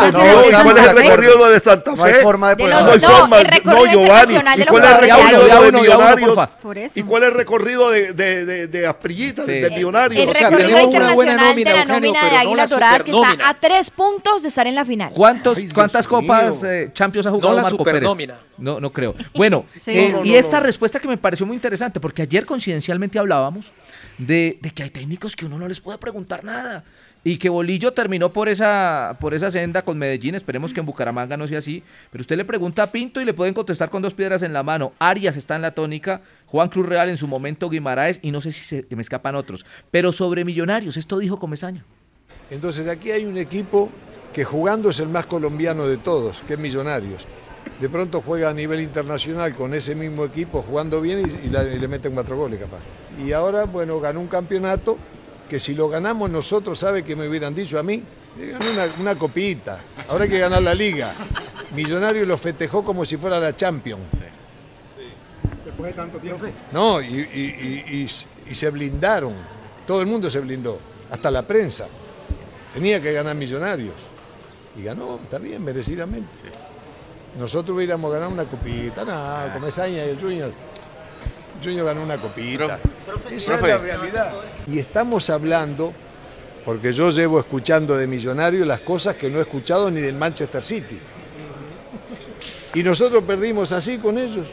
cuál es el recorrido de lo de Santa No hay Fe? forma de No hay no, forma. el recorrido No, Giovanni. ¿Y los cuál es el recorrido de Millonarios? ¿Y cuál es el recorrido de, de, de, de Asprillita, de Millonarios? El O sea, recorrido tenemos una buena internacional de la nómina de Águilas la Doradas que está a tres puntos de estar en la final. ¿Cuántos, Ay, Dios ¿Cuántas copas eh, Champions ha jugado No la Marco Pérez? No, no creo. Bueno, Sí. eh, No, no, y no, esta no. respuesta que me pareció muy interesante, porque ayer coincidencialmente hablábamos de, de que hay técnicos que uno no les puede preguntar nada. Y que Bolillo terminó por esa, por esa senda con Medellín, esperemos que en Bucaramanga no sea así, pero usted le pregunta a Pinto y le pueden contestar con dos piedras en la mano. Arias está en la tónica, Juan Cruz Real en su momento, Guimaraes, y no sé si se me escapan otros. Pero sobre Millonarios, esto dijo Comesaña. Entonces aquí hay un equipo que jugando es el más colombiano de todos, que es Millonarios. De pronto juega a nivel internacional con ese mismo equipo jugando bien y, y la- y le meten cuatro goles capaz. Y ahora, bueno, ganó un campeonato que si lo ganamos nosotros, ¿sabe qué me hubieran dicho a mí? Ganó una, una copita. Ahora hay que ganar la liga. Millonarios lo festejó como si fuera la Champions. Después de tanto tiempo. No, y, y- y- y- y se blindaron. Todo el mundo se blindó, hasta la prensa. Tenía que ganar Millonarios. Y ganó, está bien, merecidamente. Nosotros hubiéramos ganado una copita, no, Comesaña y el Junior. El Junior ganó una copita. Esa es la realidad. Y estamos hablando, porque yo llevo escuchando de Millonarios las cosas que no he escuchado ni del Manchester City. Y nosotros perdimos así con ellos.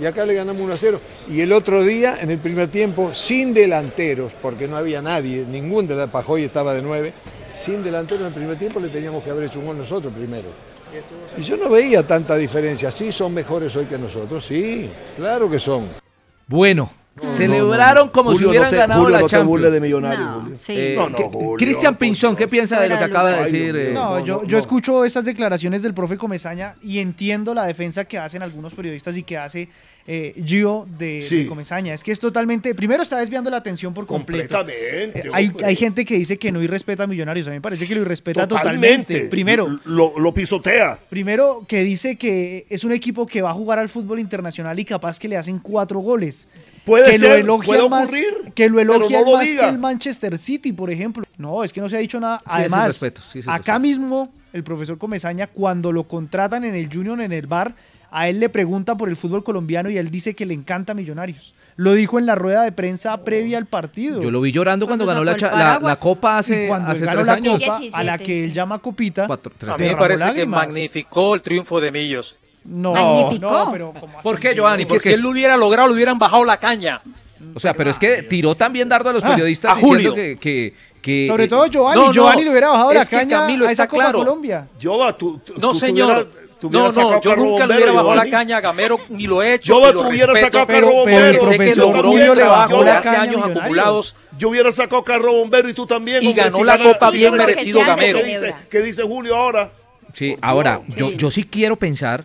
Y acá le ganamos 1 a 0. Y el otro día, en el primer tiempo, sin delanteros, porque no había nadie, ningún de la Pajoy estaba de 9, sin delanteros en el primer tiempo le teníamos que haber hecho un gol nosotros primero. Y yo no veía tanta diferencia. Sí, son mejores hoy que nosotros, sí, claro que son. Bueno, celebraron como si hubieran no te, ganado Julio, la no te Champions. de Millonarios, No, Julio. sí. Eh, No, no, ¿qué- Julio, Cristian Pinzón, ¿qué piensa de lo que acaba de decir? Eh, No, yo, no, yo escucho estas declaraciones del profe Comesaña y entiendo la defensa que hacen algunos periodistas y que hace eh, Gio de, Sí. de Comesaña. Es que es totalmente, primero está desviando la atención por completo. Completamente. Eh, hay, gente que dice que no irrespeta a Millonarios. A mí me parece que lo irrespeta Totalmente. totalmente. Primero, Lo, lo pisotea. Primero que dice que es un equipo que va a jugar al fútbol internacional y capaz que le hacen cuatro goles. Puede que ser, lo elogia puede más, ocurrir, que lo elogia no más que el Manchester City, por ejemplo. No, es que no se ha dicho nada. Sí, Además, respeto, sí, ese acá respeto. mismo el profesor Comesaña cuando lo contratan en el Junior en el bar, a él le pregunta por el fútbol colombiano y él dice que le encanta Millonarios. Lo dijo en la rueda de prensa previa al partido. Yo lo vi llorando cuando, Cuando ganó la, copa hace, cuando hace él ganó tres la años. copa, a la 17, que él llama copita, Cuatro, tres A mí me parece que magnificó el triunfo de Millos. No, Magnificó. no, pero ¿cómo ¿Por qué, Giovanni? Y que ¿Por si él lo hubiera logrado, le hubieran bajado la caña. O sea, pero es que tiró también dardo a los Ah, periodistas a diciendo Julio. que, que, que- Sobre todo Giovanni. No, no, Giovanni le hubiera bajado la es que caña Camilo a esa está Copa claro. Colombia. Yoba, tú, tú- No, tú señor. tuvieras- No, no, yo nunca le hubiera bajado la caña a Gamero, ni lo he hecho, ni lo respeto, sacado pero Bombero. sé que logró un trabajo de hace años acumulados Yo hubiera sacado a Carlos Bombero y tú también. Y ganó la Copa bien merecido ¿qué Gamero. ¿Qué dice Julio ahora? Sí, ahora, yo, yo sí quiero pensar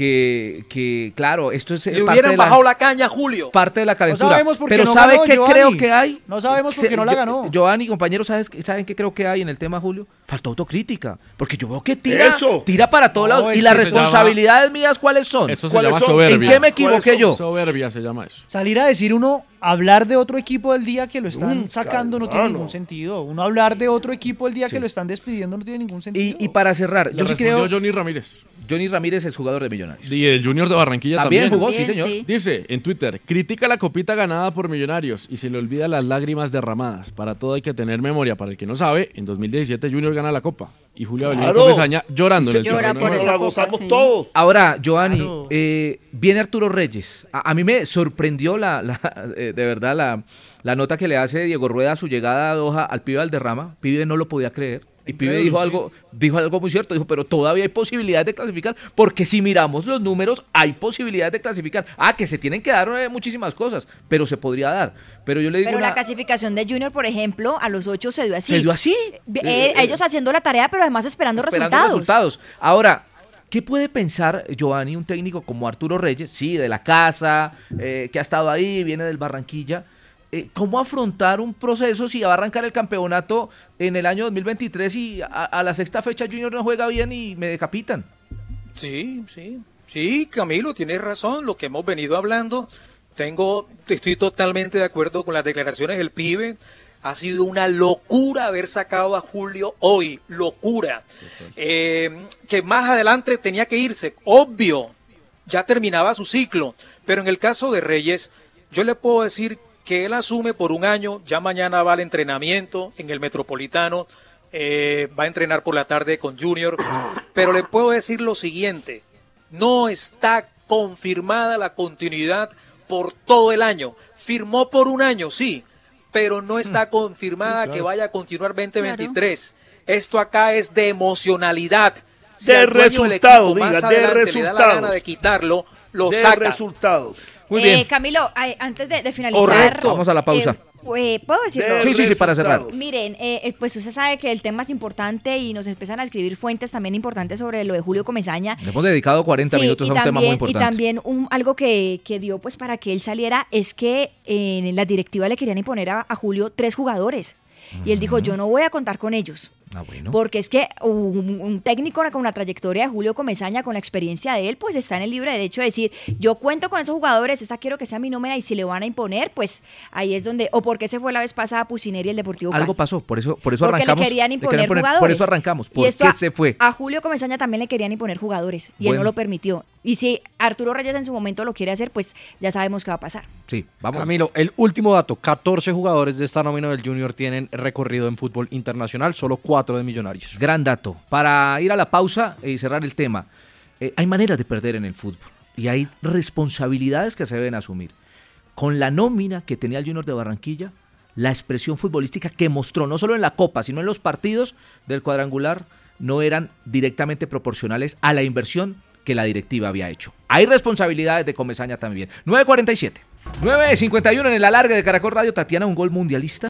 que, que claro, esto es Le parte hubieran de la- bajado la caña Julio. parte de la calentura. sabemos por qué pero no ¿sabe ganó, qué Giovanni. creo que hay? No sabemos por qué no la ganó. Yo- Giovanni, compañeros, ¿sabes, ¿saben qué creo que hay en el tema, Julio? Falta autocrítica. Porque yo veo que tira, Eso. tira para todos No, lados. Y las llama- responsabilidades mías, ¿cuáles son? Eso se ¿Cuáles llama son? soberbia. ¿En qué me ¿Cuáles equivoqué yo? Soberbia se llama eso. Salir a decir uno, hablar de otro equipo el día que lo están Nunca, sacando no tiene ningún sentido. Uno hablar de otro equipo el día Sí. que lo están despidiendo no tiene ningún sentido. Y, y para cerrar, Le yo sí creo. Johnny Ramírez. Johnny Ramírez es jugador de Millonarios. Y el Junior de Barranquilla También también. jugó, sí, señor. sí. Dice en Twitter, critica la copita ganada por Millonarios y se le olvida las lágrimas derramadas. Para todo hay que tener memoria. Para el que no sabe, en 2017 Junior gana la Copa. Y Julio Avelino Claro. Comesaña llorando en el Llora por la gozamos sí. todos. Ahora, Giovanni, Claro. eh, viene Arturo Reyes. A, a mí me sorprendió la, la, eh, de verdad la, la nota que le hace Diego Rueda a su llegada a Doha al pibe Valderrama. Pibe no lo podía creer. Y Pibe dijo algo, dijo algo muy cierto, dijo, pero todavía hay posibilidades de clasificar, porque si miramos los números, hay posibilidades de clasificar. Ah, que se tienen que dar eh, muchísimas cosas, pero se podría dar. Pero yo le digo Pero una- la clasificación de Junior, por ejemplo, a los ocho se dio así. ¿Se dio así? Eh, Eh, eh, ellos haciendo la tarea, pero además esperando, esperando resultados. resultados. Ahora, ¿qué puede pensar Giovanni, un técnico como Arturo Reyes? Sí, de la casa, eh, que ha estado ahí, viene del Barranquilla. Eh, ¿Cómo afrontar un proceso si va a arrancar el campeonato en el año 2023 y a, a la sexta fecha Junior no juega bien y me decapitan? Sí, sí. Sí, Camilo, tienes razón. Lo que hemos venido hablando, tengo, estoy totalmente de acuerdo con las declaraciones del pibe. Ha sido una locura haber sacado a Julio hoy, locura. Eh, que más adelante tenía que irse, obvio, ya terminaba su ciclo. Pero en el caso de Reyes, yo le puedo decir que él asume por un año, ya mañana va al entrenamiento en el Metropolitano, eh, va a entrenar por la tarde con Junior, pero le puedo decir lo siguiente, no está confirmada la continuidad por todo el año. Firmó por un año, sí, pero no está confirmada que vaya a continuar 2023. Esto acá es de emocionalidad. Si De resultados, equipo más diga, de adelante le da la gana de quitarlo, lo de saca. resultados. Muy Eh, bien. Camilo, antes de, de finalizar. Correcto. Vamos a la pausa. eh, eh, ¿Puedo decirlo? De Sí, sí, sí, para cerrar. Miren, eh, eh, pues usted sabe que el tema es importante y nos empiezan a escribir fuentes también importantes sobre lo de Julio Comesaña. Le hemos dedicado 40 Sí, minutos y a un tema muy también- importante. Y también un, algo que, que dio pues para que él saliera es que en la directiva le querían imponer a, a Julio tres jugadores. Y él dijo, yo no voy a contar con ellos. Ah, bueno. Porque es que un, un técnico con la trayectoria de Julio Comesaña, con la experiencia de él, pues está en el libre derecho de decir, yo cuento con esos jugadores, esta quiero que sea mi nómina y si le van a imponer, pues ahí es donde, o porque se fue la vez pasada a Pusineri y el Deportivo Algo Cali. pasó, por eso, por eso Porque arrancamos. le querían imponer poner- jugadores. Por eso arrancamos. Y ¿Por esto qué a- se fue? A Julio Comesaña también le querían imponer jugadores y él no lo permitió. Y si Arturo Reyes en su momento lo quiere hacer, pues ya sabemos qué va a pasar. Sí, vamos. Camilo, el último dato, 14 jugadores de esta nómina del Junior tienen recorrido en fútbol internacional, solo 4 de Millonarios. Gran dato. Para ir a la pausa y cerrar el tema, eh, hay maneras de perder en el fútbol y hay responsabilidades que se deben asumir. Con la nómina que tenía el Junior de Barranquilla, la expresión futbolística que mostró, no solo en la Copa, sino en los partidos del cuadrangular, no eran directamente proporcionales a la inversión que la directiva había hecho. Hay responsabilidades de Comesaña también. 9.47. 9.51 en el alargue de Caracol Radio. Tatiana, un gol mundialista.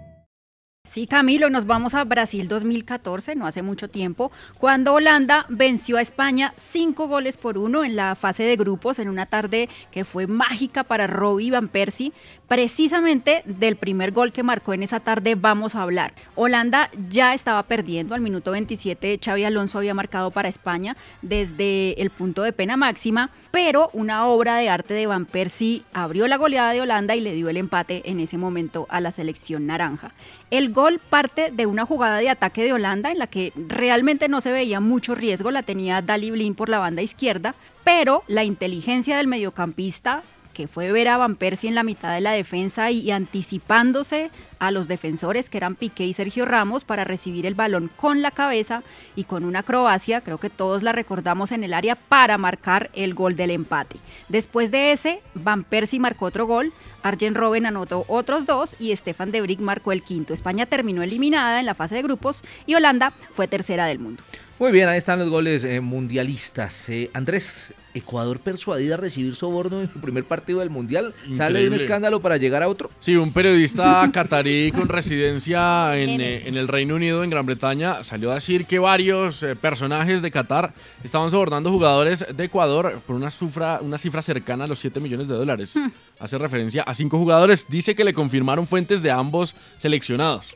Sí, Camilo, nos vamos a Brasil 2014, no hace mucho tiempo, cuando Holanda venció a España cinco goles por uno en la fase de grupos en una tarde que fue mágica para Robbie Van Persie. Precisamente del primer gol que marcó en esa tarde vamos a hablar. Holanda ya estaba perdiendo, al minuto 27 Xavi Alonso había marcado para España desde el punto de pena máxima, pero una obra de arte de Van Persie abrió la goleada de Holanda y le dio el empate en ese momento a la selección naranja. El gol parte de una jugada de ataque de Holanda en la que realmente no se veía mucho riesgo, la tenía Dali Blin por la banda izquierda, pero la inteligencia del mediocampista que fue ver a Van Persie en la mitad de la defensa y, anticipándose a los defensores que eran Piqué y Sergio Ramos para recibir el balón con la cabeza y con una acrobacia, creo que todos la recordamos en el área para marcar el gol del empate. Después de ese, Van Persie marcó otro gol, Arjen Robben anotó otros dos y Stefan de Brick marcó el quinto. España terminó eliminada en la fase de grupos y Holanda fue tercera del mundo. Muy bien, ahí están los goles eh, mundialistas. Eh, Andrés, Ecuador persuadida a recibir soborno en su primer partido del Mundial. ¿Sale de un escándalo para llegar a otro? Sí, un periodista catarí con residencia en, eh, en el Reino Unido, en Gran Bretaña, salió a decir que varios eh, personajes de Qatar estaban sobornando jugadores de Ecuador por una cifra, una cifra cercana a los 7 millones de dólares. Hace referencia a cinco jugadores. Dice que le confirmaron fuentes de ambos seleccionados.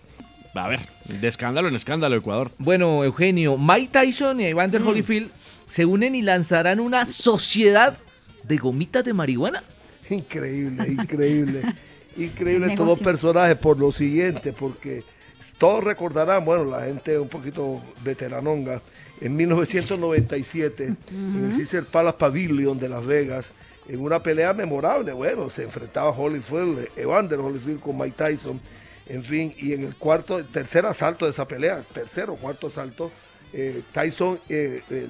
A ver, de escándalo en escándalo, Ecuador. Bueno, Eugenio, Mike Tyson y Evander Mm. Holyfield se unen y lanzarán una sociedad de gomitas de marihuana. Increíble, increíble. Increíble estos dos personajes por lo siguiente, porque todos recordarán, bueno, la gente un poquito veteranonga, en 1997, en el Caesar Palace Pavilion de Las Vegas, en una pelea memorable, bueno, se enfrentaba Holyfield, Evander Holyfield con Mike Tyson, en fin, y en el cuarto, tercer asalto de esa pelea, tercero cuarto asalto, eh, Tyson eh, eh,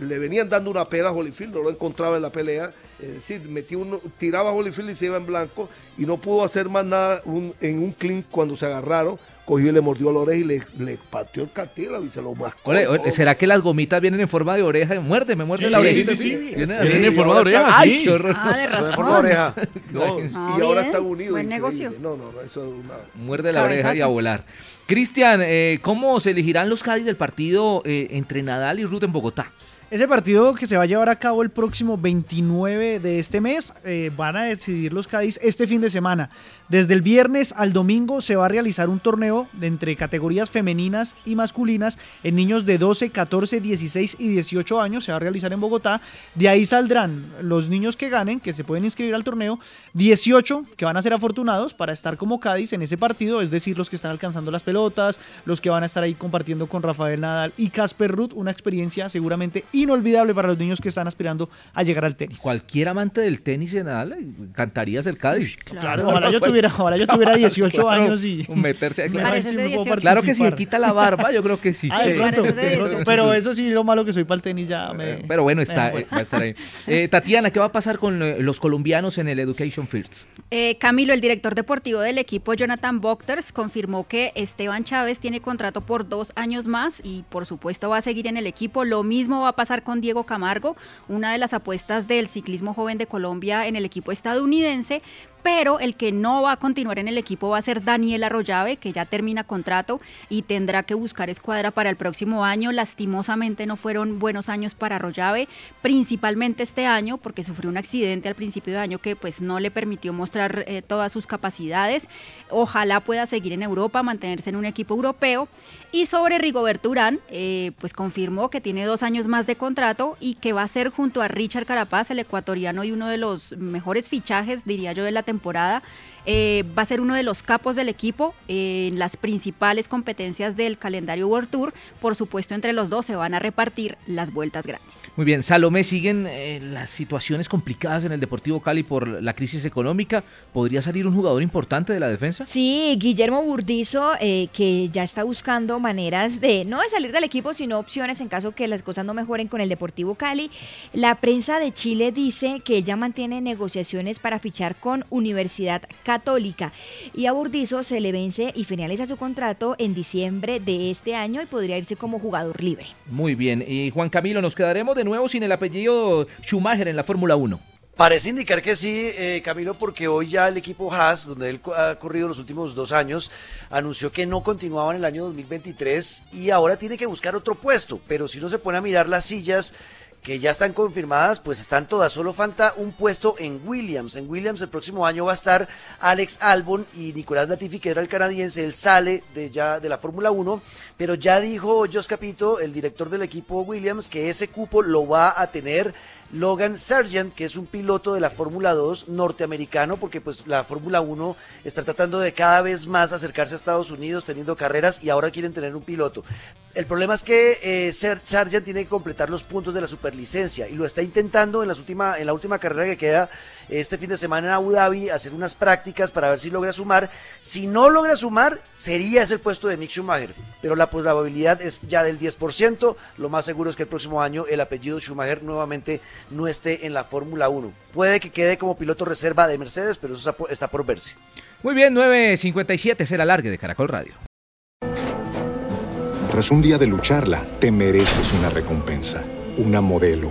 le venían dando una pela a Holyfield, no lo encontraba en la pelea, es decir, metía uno, tiraba a Holyfield y se iba en blanco y no pudo hacer más nada en un clink cuando se agarraron, cogió y le mordió la oreja y le, le partió el cartílago y se lo mascó. Ole, todo. ole, ¿Será que las gomitas vienen en forma de oreja? Muerde, me muerde Sí, la sí, orejita. sí, sí. Vienen Sí, así. en forma de oreja, Ay, sí. qué horror. Ah, de razón. forma de oreja. No, Ah, y ahora bien. están unidos. Buen negocio. No, no, no, eso es una... Muerde la oreja y a volar. Cristian, eh, ¿cómo se elegirán los Cádiz del partido eh, entre Nadal y Ruth en Bogotá? Ese partido que se va a llevar a cabo el próximo 29 de este mes, eh, van a decidir los Cádiz este fin de semana. Desde el viernes al domingo se va a realizar un torneo de entre categorías femeninas y masculinas en niños de 12, 14, 16 y 18 años. Se va a realizar en Bogotá. De ahí saldrán los niños que ganen, que se pueden inscribir al torneo, 18 que van a ser afortunados para estar como Cádiz en ese partido, es decir, los que están alcanzando las pelotas, los que van a estar ahí compartiendo con Rafael Nadal y Casper Ruth, una experiencia seguramente inolvidable para los niños que están aspirando a llegar al tenis. Cualquier amante del tenis de Nadal encantaría ser Cádiz. Claro, ojalá yo tuviera- ojalá yo tuviera 18 años y- Meterse, claro. Pareces de Sí, 18. claro que si le participar. quita la barba, yo creo que sí. Ah, de Sí. pronto, Pareces de de pronto. 18. Pero eso sí, lo malo que soy para el tenis ya me... Pero bueno, me está, eh, va a estar ahí. Eh, Tatiana, ¿qué va a pasar con eh, los colombianos en el Education First? Eh, Camilo, el director deportivo del equipo, Jonathan Bochters, confirmó que Esteban Chávez tiene contrato por dos años más y por supuesto va a seguir en el equipo. Lo mismo va a pasar con Diego Camargo, una de las apuestas del ciclismo joven de Colombia en el equipo estadounidense, pero el que no va a continuar en el equipo va a ser Daniel Arroyave, que ya termina contrato y tendrá que buscar escuadra para el próximo año. Lastimosamente no fueron buenos años para Arroyave, principalmente este año, porque sufrió un accidente al principio de año que pues no le permitió mostrar eh, todas sus capacidades. Ojalá pueda seguir en Europa, mantenerse en un equipo europeo. Y sobre Rigoberto Urán, eh, pues confirmó que tiene dos años más de contrato y que va a ser junto a Richard Carapaz, el ecuatoriano y uno de los mejores fichajes, diría yo, de la temporada temporada eh, va a ser uno de los capos del equipo en las principales competencias del calendario World Tour. Por supuesto, entre los dos se van a repartir las vueltas grandes. Muy bien, Salomé, siguen eh, las situaciones complicadas en el Deportivo Cali por la crisis económica. ¿Podría salir un jugador importante de la defensa? Sí, Guillermo Burdizo, eh, que ya está buscando maneras de, no de salir del equipo, sino opciones en caso que las cosas no mejoren con el Deportivo Cali. La prensa de Chile dice que ella mantiene negociaciones para fichar con Universidad Católica. Y a Burdizo se le vence y finaliza su contrato en diciembre de este año y podría irse como jugador libre. Muy bien. Y Juan Camilo, nos quedaremos de nuevo sin el apellido Schumacher en la Fórmula 1. Parece indicar que sí, eh, Camilo, porque hoy ya el equipo Haas, donde él ha corrido los últimos dos años, anunció que no continuaba en el año 2023 y ahora tiene que buscar otro puesto. Pero si uno se pone a mirar las sillas que ya están confirmadas, pues están todas. Solo falta un puesto en Williams. En Williams el próximo año va a estar Alex Albon y Nicolás Latifi, que era el canadiense. Él sale de ya de la Fórmula 1, pero ya dijo Jos Capito, el director del equipo Williams, que ese cupo lo va a tener Logan Sargent, que es un piloto de la Fórmula 2 norteamericano, porque pues la Fórmula 1 está tratando de cada vez más acercarse a Estados Unidos teniendo carreras y ahora quieren tener un piloto. El problema es que eh, Sargent tiene que completar los puntos de la superlicencia y lo está intentando en, las última, en la última carrera que queda este fin de semana en Abu Dhabi, hacer unas prácticas para ver si logra sumar. Si no logra sumar, sería ese el puesto de Mick Schumacher, pero la probabilidad es ya del 10%. Lo más seguro es que el próximo año el apellido Schumacher nuevamente no esté en la Fórmula 1. Puede que quede como piloto reserva de Mercedes, pero eso está por verse. Muy bien, 9.57 es el alargue de Caracol Radio. Tras un día de lucharla, te mereces una recompensa, una modelo,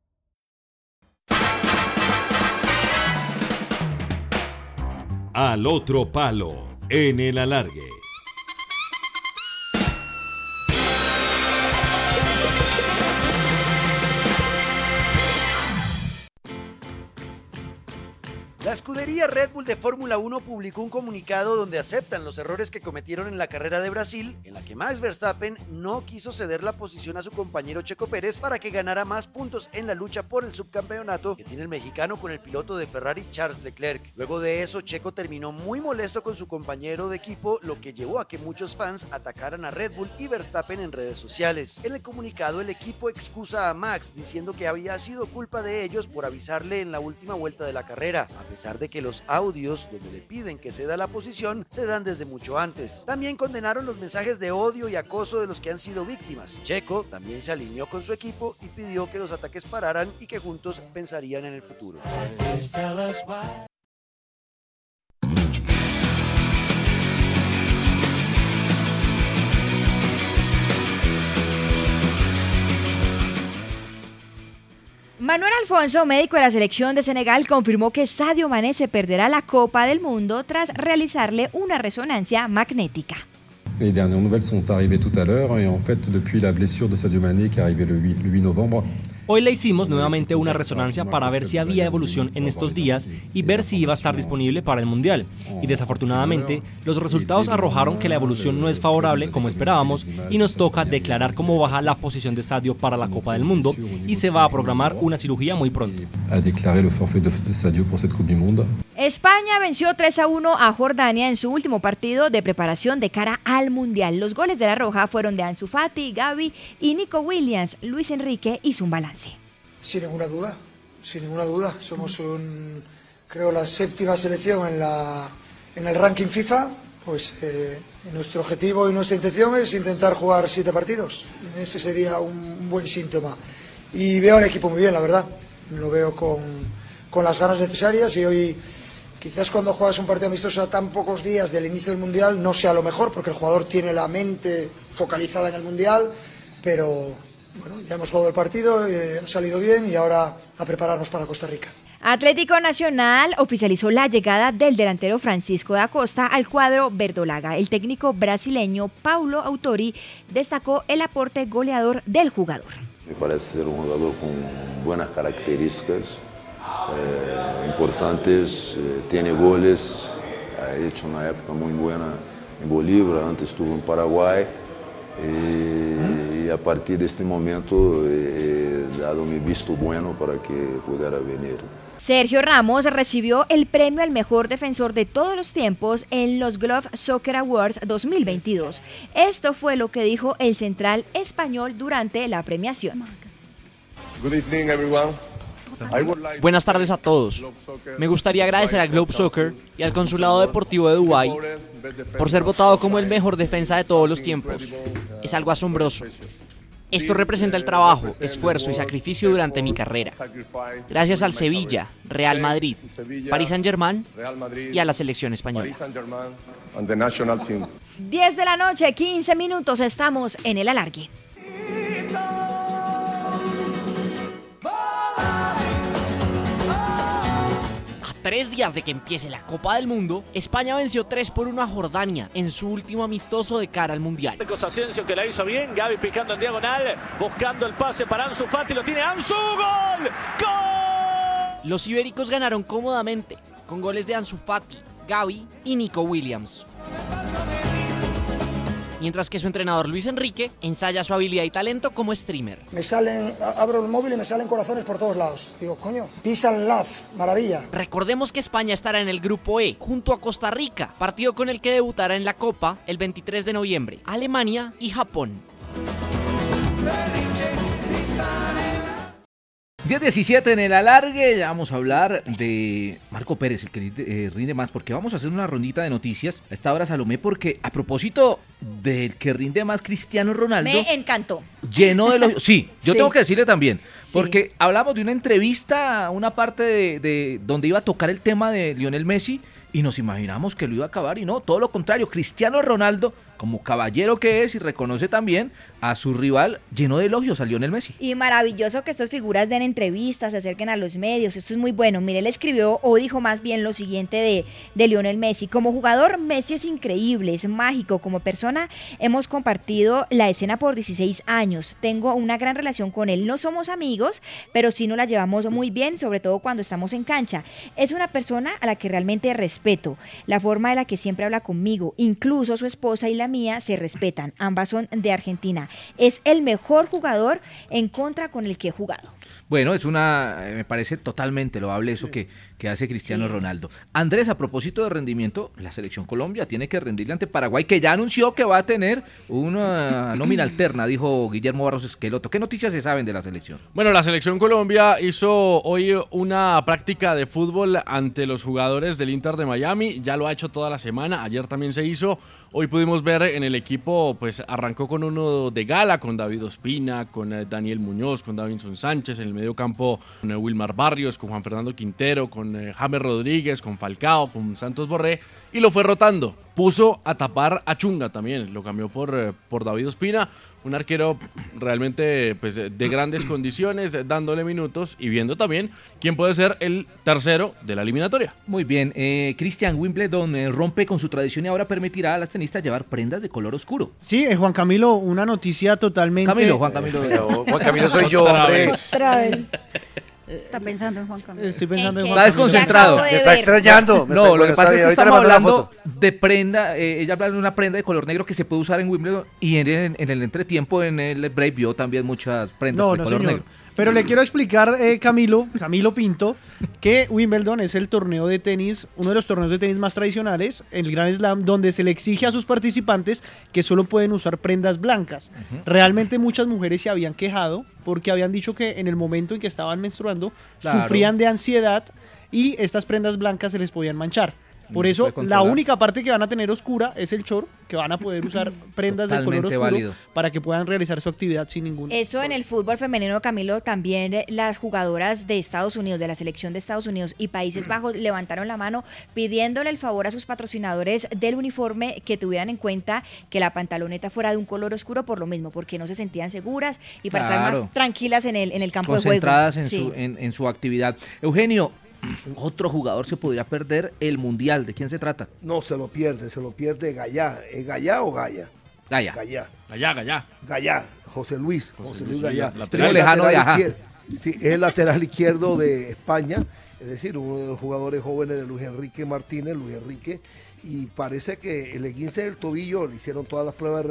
Al otro palo, en el alargue. La escudería Red Bull de Fórmula 1 publicó un comunicado donde aceptan los errores que cometieron en la carrera de Brasil, en la que Max Verstappen no quiso ceder la posición a su compañero Checo Pérez para que ganara más puntos en la lucha por el subcampeonato que tiene el mexicano con el piloto de Ferrari Charles Leclerc. Luego de eso, Checo terminó muy molesto con su compañero de equipo, lo que llevó a que muchos fans atacaran a Red Bull y Verstappen en redes sociales. En el comunicado, el equipo excusa a Max diciendo que había sido culpa de ellos por avisarle en la última vuelta de la carrera pesar de que los audios donde le piden que ceda la posición se dan desde mucho antes. También condenaron los mensajes de odio y acoso de los que han sido víctimas. Checo también se alineó con su equipo y pidió que los ataques pararan y que juntos pensarían en el futuro. Manuel Alfonso, médico de la selección de Senegal, confirmó que Sadio Mané se perderá la Copa del Mundo tras realizarle una resonancia magnética. Les dernières nouvelles sont arrivées tout à l'heure et en fait depuis la blessure de Sadio Mané qui est arrivée le 8, le 8 novembre, Hoy le hicimos nuevamente una resonancia para ver si había evolución en estos días y ver si iba a estar disponible para el Mundial. Y desafortunadamente, los resultados arrojaron que la evolución no es favorable como esperábamos y nos toca declarar cómo baja la posición de Sadio para la Copa del Mundo y se va a programar una cirugía muy pronto. España venció 3 a 1 a Jordania en su último partido de preparación de cara al Mundial. Los goles de la Roja fueron de Ansu Fati, Gaby y Nico Williams. Luis Enrique hizo un balance. Sin ninguna duda, sin ninguna duda. Somos un, creo, la séptima selección en, la, en el ranking FIFA. Pues eh, nuestro objetivo y nuestra intención es intentar jugar siete partidos. Ese sería un buen síntoma. Y veo al equipo muy bien, la verdad. Lo veo con, con las ganas necesarias y hoy quizás cuando juegas un partido amistoso a tan pocos días del inicio del Mundial no sea lo mejor porque el jugador tiene la mente focalizada en el Mundial, pero bueno, ya hemos jugado el partido, eh, ha salido bien y ahora a prepararnos para Costa Rica. Atlético Nacional oficializó la llegada del delantero Francisco da Costa al cuadro verdolaga. El técnico brasileño Paulo Autori destacó el aporte goleador del jugador. Me parece ser un jugador con buenas características, eh, importantes, eh, tiene goles, ha hecho una época muy buena en Bolívar, antes estuvo en Paraguay y, y a partir de este momento he dado mi visto bueno para que pudiera venir. Sergio Ramos recibió el premio al mejor defensor de todos los tiempos en los Glove Soccer Awards 2022. Esto fue lo que dijo el central español durante la premiación. Good evening, everyone. Buenas tardes a todos. Me gustaría agradecer a Globe Soccer y al Consulado Deportivo de Dubái por ser votado como el mejor defensa de todos los tiempos. Es algo asombroso. Esto representa el trabajo, esfuerzo y sacrificio durante mi carrera. Gracias al Sevilla, Real Madrid, Paris Saint-Germain y a la selección española. Paris Saint-Germain and the national team. 10 de la noche, 15 minutos, estamos en el alargue. Tres días de que empiece la Copa del Mundo, España venció 3 por 1 a Jordania en su último amistoso de cara al Mundial. Marcos Asensio que la hizo bien, Gaby picando en diagonal, buscando el pase para Ansu Fati, lo tiene Ansu, gol, gol. Los ibéricos ganaron cómodamente, con goles de Ansu Fati, Gaby y Nico Williams. Mientras que su entrenador Luis Enrique ensaya su habilidad y talento como streamer. Me salen, abro el móvil y me salen corazones por todos lados. Digo, coño, peace and love, maravilla. Recordemos que España estará en el grupo E junto a Costa Rica, partido con el que debutará en la Copa el 23 de noviembre, Alemania y Japón. 10-17 en el alargue, ya vamos a hablar de Marco Pérez, el que rinde, eh, rinde más, porque vamos a hacer una rondita de noticias a esta hora, Salomé, porque a propósito del que rinde más Cristiano Ronaldo, Me encantó. lleno de los... Sí, yo Sí. tengo que decirle también, porque hablamos de una entrevista, una parte de, de donde iba a tocar el tema de Lionel Messi y nos imaginamos que lo iba a acabar y no, todo lo contrario, Cristiano Ronaldo, como caballero que es y reconoce también a su rival, lleno de elogios a Lionel Messi. Y maravilloso que estas figuras den entrevistas, se acerquen a los medios, esto es muy bueno. Mire, él escribió o dijo más bien lo siguiente de, de Lionel Messi. Como jugador, Messi es increíble, es mágico. Como persona, hemos compartido la escena por 16 años. Tengo una gran relación con él. No somos amigos, pero sí nos la llevamos muy bien, sobre todo cuando estamos en cancha. Es una persona a la que realmente respeto. La forma de la que siempre habla conmigo, incluso su esposa y la mía, se respetan. Ambas son de Argentina. Es el mejor jugador en contra con el que he jugado. Bueno, es una, eh, me parece totalmente loable eso que, que hace Cristiano Ronaldo. Andrés, a propósito de rendimiento, la selección Colombia tiene que rendirle ante Paraguay, que ya anunció que va a tener una nómina alterna, dijo Guillermo Barros Esqueloto. ¿Qué noticias se saben de la selección? Bueno, la selección Colombia hizo hoy una práctica de fútbol ante los jugadores del Inter de Miami. Ya lo ha hecho toda la semana. Ayer también se hizo. Hoy pudimos ver en el equipo, pues arrancó con uno de gala, con David Ospina, con eh, Daniel Muñoz, con Davinson Sánchez. En el medio campo, con eh, Wilmar Barrios, con Juan Fernando Quintero, con eh, James Rodríguez, con Falcao, con Santos Borré. Y lo fue rotando. Puso a tapar a Chunga también. Lo cambió por, eh, por David Ospina. Un arquero realmente pues, de grandes condiciones, eh, dándole minutos y viendo también quién puede ser el tercero de la eliminatoria. Muy bien, eh, Christian Wimbledon eh, rompe con su tradición y ahora permitirá a las tenistas llevar prendas de color oscuro. Sí, eh, Juan Camilo, una noticia totalmente... Camilo, Juan Camilo. Juan Camilo soy yo, Otra hombre. vez. Otra vez. Está pensando en Juan Camilo. Estoy pensando en ¿En Juan Está desconcentrado. acabo de Me está extrañando. me No, está- lo que está pasa es que estamos hablando de prenda, eh, ella habla de una prenda de color negro que se puede usar en Wimbledon y en, en- en el entretiempo en el break vio también muchas prendas No, de no, color señor. negro. Pero le quiero explicar, eh, Camilo, Camilo Pinto, que Wimbledon es el torneo de tenis, uno de los torneos de tenis más tradicionales, el Grand Slam, donde se le exige a sus participantes que solo pueden usar prendas blancas. Realmente muchas mujeres se habían quejado porque habían dicho que en el momento en que estaban menstruando Claro. sufrían de ansiedad y estas prendas blancas se les podían manchar. Por No eso, la única parte que van a tener oscura es el short, que van a poder usar prendas de color oscuro válido. para que puedan realizar su actividad sin ningún Eso en el fútbol femenino, Camilo, también eh, las jugadoras de Estados Unidos, de la selección de Estados Unidos y Países Bajos levantaron la mano pidiéndole el favor a sus patrocinadores del uniforme que tuvieran en cuenta que la pantaloneta fuera de un color oscuro por lo mismo, porque no se sentían seguras y para estar Claro. más tranquilas en el, en el campo de juego. Concentradas en, Sí. su, en, en su actividad. Eugenio, otro jugador se podría perder el Mundial. ¿De quién se trata? No, se lo pierde, se lo pierde Gallá. ¿Es Gallá o Gaya? Gaya. Gallá. Allá, allá. Gallá, José Luis, José, Luis Luis, Gallá. lateral. Lejano de Ajá. Sí, es el lateral izquierdo de España, es decir, uno de los jugadores jóvenes de Luis Enrique Martínez, Luis Enrique, y parece que el esguince del tobillo le hicieron todas las pruebas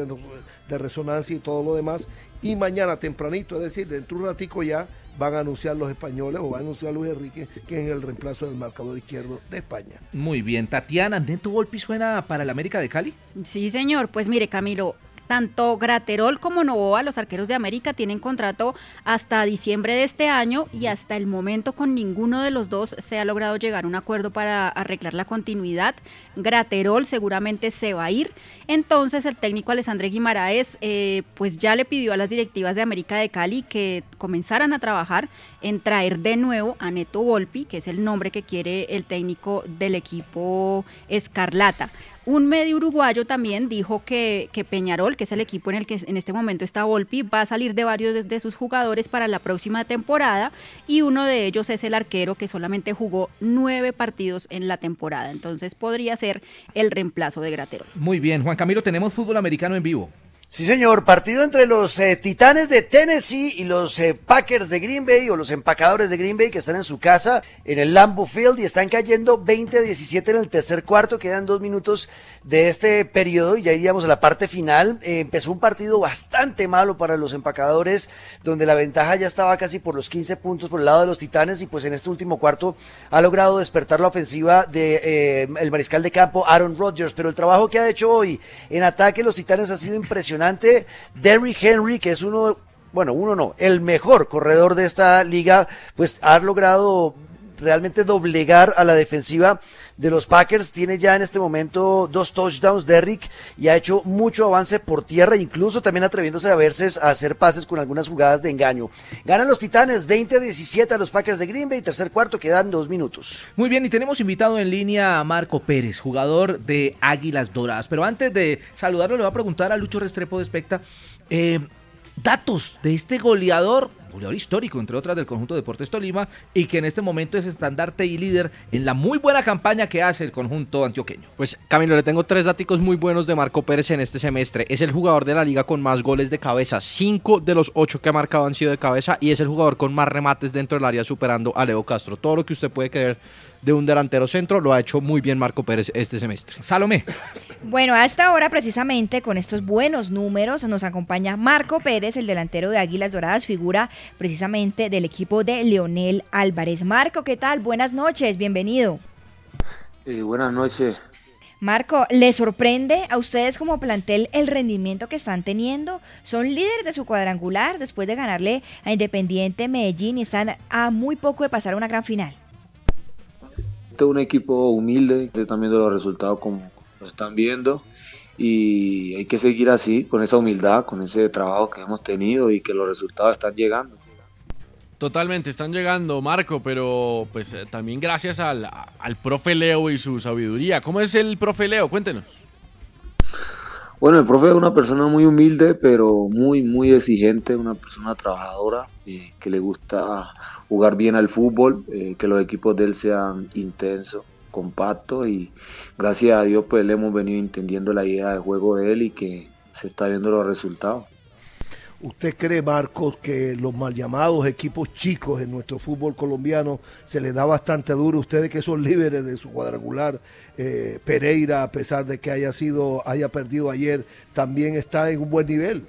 de, resonancia y todo lo demás, y mañana tempranito, es decir, dentro de un ratico ya van a anunciar los españoles o va a anunciar Luis Enrique, que es el reemplazo del marcador izquierdo de España. Muy bien, Tatiana, ¿Neto Volpi suena para el América de Cali? Sí, señor. Pues mire, Camilo, tanto Graterol como Novoa, los arqueros de América, tienen contrato hasta diciembre de este año y hasta el momento con ninguno de los dos se ha logrado llegar a un acuerdo para arreglar la continuidad. Graterol seguramente se va a ir. Entonces el técnico Alessandro Guimaraes eh, pues ya le pidió a las directivas de América de Cali que comenzaran a trabajar en traer de nuevo a Neto Volpi, que es el nombre que quiere el técnico del equipo Escarlata. Un medio uruguayo también dijo que, que, Peñarol, que es el equipo en el que en este momento está Volpi, va a salir de varios de, de, sus jugadores para la próxima temporada y uno de ellos es el arquero que solamente jugó nueve partidos en la temporada. Entonces podría ser el reemplazo de Gratero. Muy bien, Juan Camilo, tenemos fútbol americano en vivo. Sí, señor. Partido entre los eh, Titanes de Tennessee y los eh, Packers de Green Bay o los empacadores de Green Bay que están en su casa en el Lambeau Field y están cayendo 20-17 en el tercer cuarto. Quedan dos minutos de este periodo y ya iríamos a la parte final. Eh, empezó un partido bastante malo para los empacadores donde la ventaja ya estaba casi por los 15 puntos por el lado de los Titanes y pues en este último cuarto ha logrado despertar la ofensiva de el mariscal de campo Aaron Rodgers. Pero el trabajo que ha hecho hoy en ataque los Titanes ha sido impresionante Derrick Henry, que es uno, bueno, uno no, el mejor corredor de esta liga, pues ha logrado realmente doblegar a la defensiva de los Packers. Tiene ya en este momento dos touchdowns Derrick y ha hecho mucho avance por tierra, incluso también atreviéndose a verse a hacer pases con algunas jugadas de engaño. Ganan los Titanes 20-17 a los Packers de Green Bay, tercer cuarto, quedan dos minutos. Muy bien, y tenemos invitado en línea a Marco Pérez, jugador de Águilas Doradas. Pero antes de saludarlo, le voy a preguntar a Lucho Restrepo de Especta. Eh, datos de este goleador, goleador histórico, entre otras del conjunto de Deportes Tolima, y que en este momento es estandarte y líder en la muy buena campaña que hace el conjunto antioqueño. Pues Camilo, le tengo tres datos muy buenos de Marco Pérez en este semestre. Es el jugador de la liga con más goles de cabeza. Cinco de los ocho que ha marcado han sido de cabeza y es el jugador con más remates dentro del área superando a Leo Castro. Todo lo que usted puede creer de un delantero centro lo ha hecho muy bien Marco Pérez este semestre. Salomé. Bueno, a esta hora precisamente con estos buenos números nos acompaña Marco Pérez, el delantero de Águilas Doradas, figura precisamente del equipo de Leonel Álvarez. Marco, ¿qué tal? Buenas noches, bienvenido. Eh, buenas noches. Marco, ¿le sorprende a ustedes como plantel el rendimiento que están teniendo? Son líderes de su cuadrangular después de ganarle a Independiente Medellín y están a muy poco de pasar a una gran final. Este es un equipo humilde, están viendo los resultados como lo están viendo y hay que seguir así, con esa humildad, con ese trabajo que hemos tenido y que los resultados están llegando. Totalmente, están llegando, Marco, pero pues eh, también gracias al, al profe Leo y su sabiduría. ¿Cómo es el profe Leo? Cuéntenos. Bueno, el profe es una persona muy humilde, pero muy, muy exigente, una persona trabajadora, eh, que le gusta jugar bien al fútbol, eh, que los equipos de él sean intensos, compactos y gracias a Dios pues le hemos venido entendiendo la idea de juego de él y que se está viendo los resultados. ¿Usted cree, Marcos, que los mal llamados equipos chicos en nuestro fútbol colombiano se les da bastante duro? Ustedes que son líderes de su cuadrangular, eh, Pereira, a pesar de que haya sido, haya perdido ayer, también está en un buen nivel.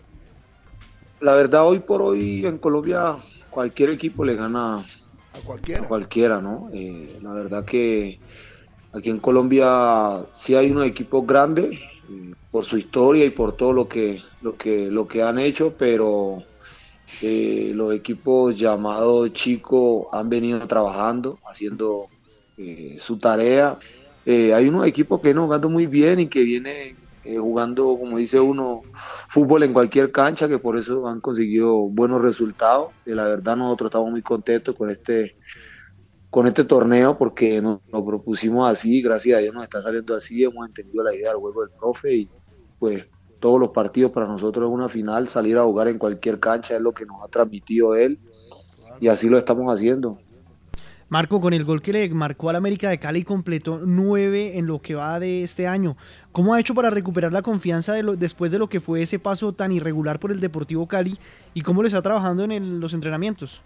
La verdad, hoy por hoy en Colombia cualquier equipo le gana a cualquiera, a cualquiera ¿no? Eh, la verdad que aquí en Colombia sí hay unos equipos grandes eh, por su historia y por todo lo que lo que lo que han hecho, pero eh, los equipos llamados chicos han venido trabajando, haciendo eh, su tarea. Hay unos equipos que no jugando muy bien y que vienen eh, jugando, como dice uno, fútbol en cualquier cancha, que por eso han conseguido buenos resultados. Y la verdad nosotros estamos muy contentos con este con este torneo porque nos, nos propusimos así, gracias a Dios nos está saliendo así, hemos entendido la idea del juego del profe y pues todos los partidos para nosotros es una final, salir a jugar en cualquier cancha es lo que nos ha transmitido él y así lo estamos haciendo. Marco, con el gol que le marcó al América de Cali, completó nueve en lo que va de este año. ¿Cómo ha hecho para recuperar la confianza de lo, después de lo que fue ese paso tan irregular por el Deportivo Cali? ¿Y cómo lo está trabajando en los entrenamientos?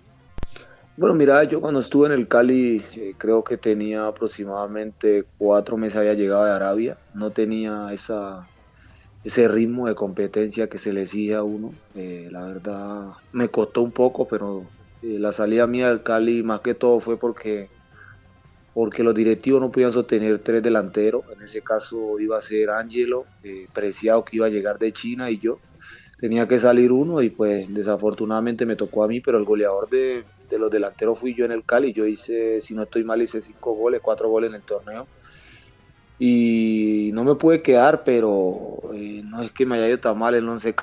Bueno, mira, yo cuando estuve en el Cali eh, creo que tenía aproximadamente cuatro meses había llegado de Arabia, no tenía esa, ese ritmo de competencia que se le exige a uno. Eh, la verdad me costó un poco, pero Eh, la salida mía del Cali más que todo fue porque porque los directivos no podían sostener tres delanteros. En ese caso iba a ser Angelo, eh, Preciado que iba a llegar de China y yo. Tenía que salir uno y pues desafortunadamente me tocó a mí, pero el goleador de, de los delanteros fui yo en el Cali. Yo hice, si no estoy mal, hice cinco goles, cuatro goles en el torneo. Y no me pude quedar, pero eh, no es que me haya ido tan mal el 11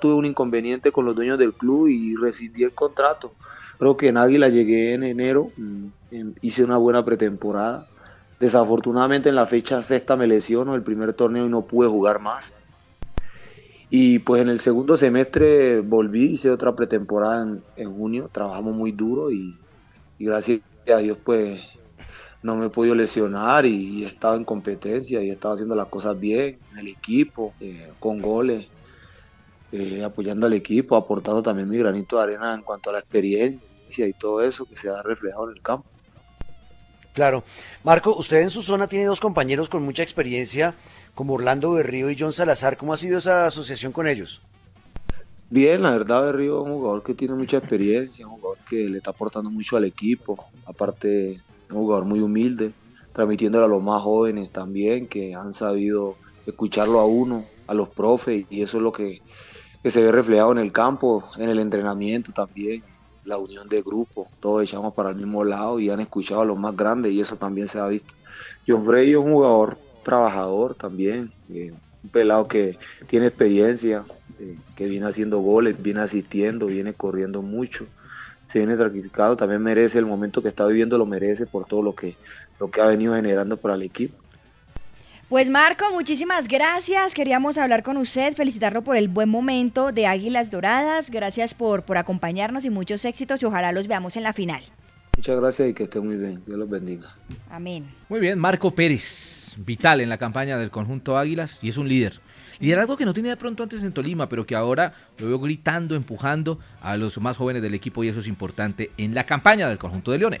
tuve un inconveniente con los dueños del club y rescindí el contrato. Creo que en Águila llegué en enero, mm, hice una buena pretemporada. Desafortunadamente en la fecha sexta me lesiono el primer torneo y no pude jugar más. Y pues en el segundo semestre volví, hice otra pretemporada en, en junio, trabajamos muy duro y, y gracias a Dios pues no me he podido lesionar y, he estado en competencia y he estado haciendo las cosas bien en el equipo, eh, con goles, eh, apoyando al equipo, aportando también mi granito de arena en cuanto a la experiencia y todo eso que se ha reflejado en el campo. Claro. Marco, usted en su zona tiene dos compañeros con mucha experiencia, como Orlando Berrío y John Salazar. ¿Cómo ha sido esa asociación con ellos? Bien, la verdad Berrío es un jugador que tiene mucha experiencia, un jugador que le está aportando mucho al equipo, aparte un jugador muy humilde, transmitiéndolo a los más jóvenes también, que han sabido escucharlo a uno, a los profes, y eso es lo que, que se ve reflejado en el campo, en el entrenamiento también, la unión de grupo, todos echamos para el mismo lado y han escuchado a los más grandes y eso también se ha visto. John Frey es un jugador trabajador también, eh, un pelado que tiene experiencia, eh, que viene haciendo goles, viene asistiendo, viene corriendo mucho, se viene sacrificado, también merece el momento que está viviendo, lo merece por todo lo que, lo que ha venido generando para el equipo. Pues Marco, muchísimas gracias. Queríamos hablar con usted, felicitarlo por el buen momento de Águilas Doradas. Gracias por, por acompañarnos y muchos éxitos y ojalá los veamos en la final. Muchas gracias y que estén muy bien. Dios los bendiga. Amén. Muy bien, Marco Pérez, vital en la campaña del conjunto Águilas y es un líder. Liderazgo que no tenía de pronto antes en Tolima, pero que ahora lo veo gritando, empujando a los más jóvenes del equipo y eso es importante en la campaña del conjunto de Leones.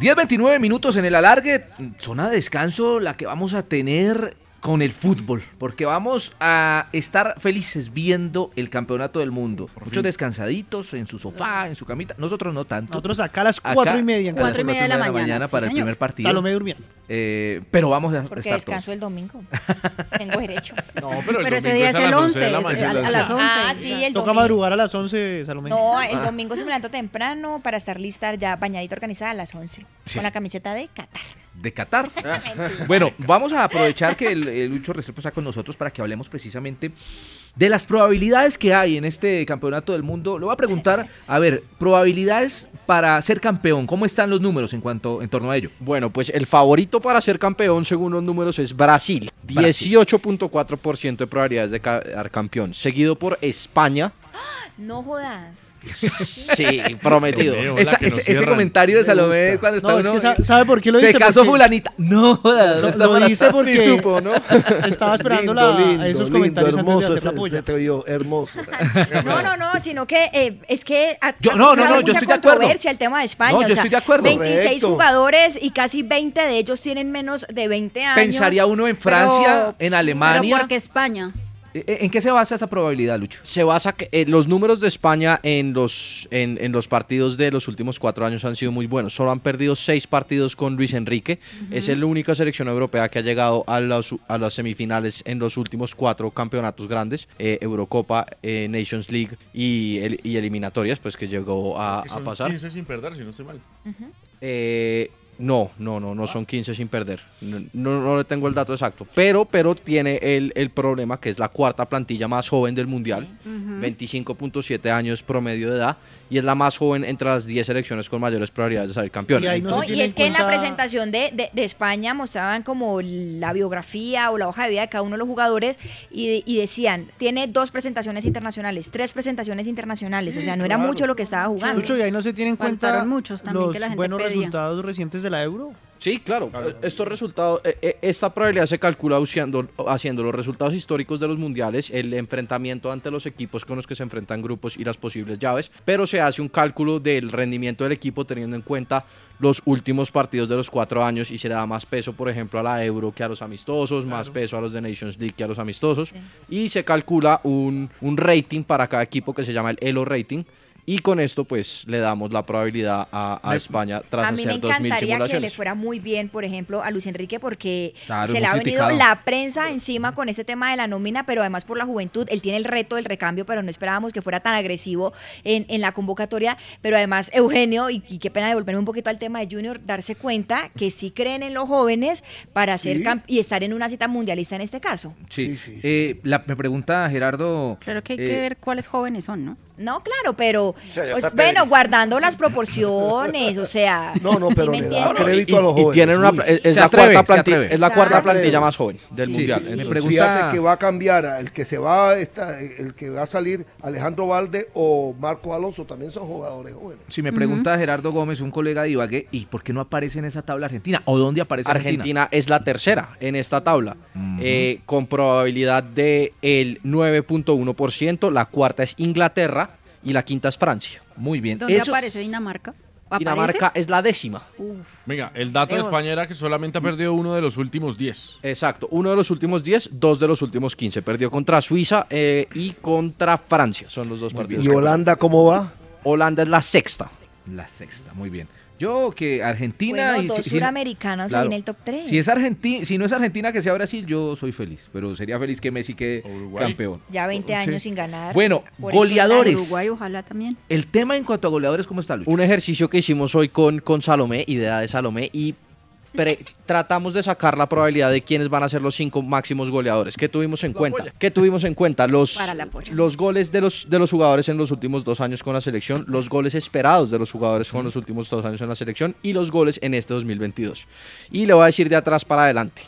10-29 minutos en el alargue, zona de descanso la que vamos a tener con el fútbol, porque vamos a estar felices viendo el campeonato del mundo. Muchos descansaditos en su sofá, en su camita. Nosotros no tanto. Nosotros acá a las cuatro y media. A las cuatro y media de la mañana, para el primer partido. Salomé durmiendo. Eh, pero vamos a Porque estar descanso el domingo. Tengo derecho. No, pero, el Pero ese domingo día es el las 11, de la es mañana. a- a las 11. Ah, sí, el Toca domingo. madrugar a las 11, Salomé. No, el domingo se me levanto temprano para estar lista ya bañadita organizada a las 11. Sí. Con la camiseta de Qatar. de Qatar. bueno, vamos a aprovechar que el, el Lucho Restrepo está con nosotros para que hablemos precisamente de las probabilidades que hay en este campeonato del mundo. Le voy a preguntar, a ver, probabilidades para ser campeón, ¿cómo están los números en cuanto en torno a ello? Bueno, pues el favorito para ser campeón, según los números, es Brasil. Brasil. 18.4% de probabilidades de quedar campeón. Seguido por España. No jodas. Sí, prometido. Esa- ese, ese comentario de Salomé cuando está No, es que sa- ¿sabe por qué lo Se dice? casó Porque- fulanita. No, jodas, no Lo, está lo dice porque Sí supo, ¿no? estaba esperando Lindo, la- lindo, esos lindo, comentarios antes de hermoso, hacer la ese te oyó, hermoso. No, no, no, sino que eh, es que ha, Yo- no, no, no, yo estoy de acuerdo. controversia el tema de España. No, o yo sea, estoy de acuerdo. 26 Correcto. jugadores y casi 20 de ellos tienen menos de 20 años. Pensaría uno en Francia, en Pero Alemania. porque España. Eh, ¿En qué se basa esa probabilidad, Lucho? Se basa que eh, los números de España en los, en, en los partidos de los últimos cuatro años han sido muy buenos. Solo han perdido seis partidos con Luis Enrique. Es la única selección europea que ha llegado a, los- a las semifinales en los últimos cuatro campeonatos grandes, eh, Eurocopa, eh, Nations League y, el- y eliminatorias, pues que llegó a, Que a son pasar. 15 sin perder, si no estoy mal. Eh, no, no, no, no son 15 sin perder. No, no, no le tengo el dato exacto. Pero, pero tiene el, el problema que es la cuarta plantilla más joven del mundial. 25.7 años promedio de edad. Y es la más joven entre las 10 selecciones con mayores probabilidades de salir campeón. No, y es que en la presentación de, de- de España mostraban como la biografía o la hoja de vida de cada uno de los jugadores y, y decían, tiene dos presentaciones internacionales, tres presentaciones internacionales, o sea, no era claro. mucho lo que estaba jugando. Lucho, y ahí no se tienen en cuenta muchos también los que la gente buenos pedía. resultados recientes de la Euro. Sí, claro. eh, Estos resultados, eh, eh, esta probabilidad se calcula usando, haciendo los resultados históricos de los mundiales, el enfrentamiento ante los equipos con los que se enfrentan grupos y las posibles llaves, pero se hace un cálculo del rendimiento del equipo teniendo en cuenta los últimos partidos de los cuatro años y se le da más peso, por ejemplo, a la Euro que a los amistosos, más peso a los de Nations League que a los amistosos, y se calcula un, un rating para cada equipo que se llama el ELO rating. Y con esto, pues, le damos la probabilidad a, España tras a mí me hacer 2.000 encantaría que le simulaciones. fuera muy bien, por ejemplo, a Luis Enrique, porque Claro, se le ha venido criticado. la prensa encima con este tema de la nómina, pero además por la juventud. Él tiene el reto del recambio, pero no esperábamos que fuera tan agresivo en, en la convocatoria. Pero además, Eugenio, y, y qué pena devolverme un poquito al tema de Junior, darse cuenta que sí creen en los jóvenes para ser Sí. camp- y estar en una cita mundialista en este caso. Sí. Eh, la, me pregunta Gerardo. Claro que hay eh, que ver cuáles jóvenes son, ¿no? No, claro, pero sea, pues, bueno, guardando las proporciones, o sea, No, no, ¿sí pero me le da entiendes? crédito a los y jóvenes. tienen una es- es la atreve, cuarta plantilla, es la cuarta plantilla más joven del Sí, mundial. sí. Entonces, Fíjate que va a cambiar, a- el que se va, está, el que va a salir Alejandro Valde o Marco Alonso también son jugadores jóvenes. Si me pregunta Gerardo Gómez, un colega de Ibagué, ¿y por qué no aparece en esa tabla Argentina? ¿O dónde aparece Argentina? Argentina es la tercera en esta tabla, eh, con probabilidad de el 9.1%. La cuarta es Inglaterra y la quinta es Francia. Muy bien. ¿Dónde aparece Dinamarca? ¿Aparece? Dinamarca es la décima. Venga, el dato de. España era que solamente ha perdido uno de los últimos 10. Exacto, uno de los últimos 10, dos de los últimos 15. Perdió contra Suiza eh, y contra Francia. Son los dos partidos. ¿Y Holanda cómo va? Holanda es la sexta. La sexta, muy bien. Yo que Argentina Bueno, y dos si- si no- suramericanos ahí claro. en el top 3. Si es Argentina, si no es Argentina que sea Brasil, yo soy feliz, pero sería feliz que Messi quede campeón. Ya 20 Sí. años sin ganar. Bueno, Por goleadores. Uruguay, ojalá también. El tema en cuanto a goleadores, ¿cómo está Lucho? Un ejercicio que hicimos hoy con, con Salomé, idea de Salomé, y pre- tratamos de sacar la probabilidad de quiénes van a ser los cinco máximos goleadores. ¿Qué tuvimos en cuenta? ¿Qué tuvimos en cuenta? Los, polla. los goles de los, de los jugadores en los últimos dos años con la selección, los goles esperados de los jugadores con los últimos dos años en la selección y los goles en este 2022. Y le voy a decir de atrás para adelante.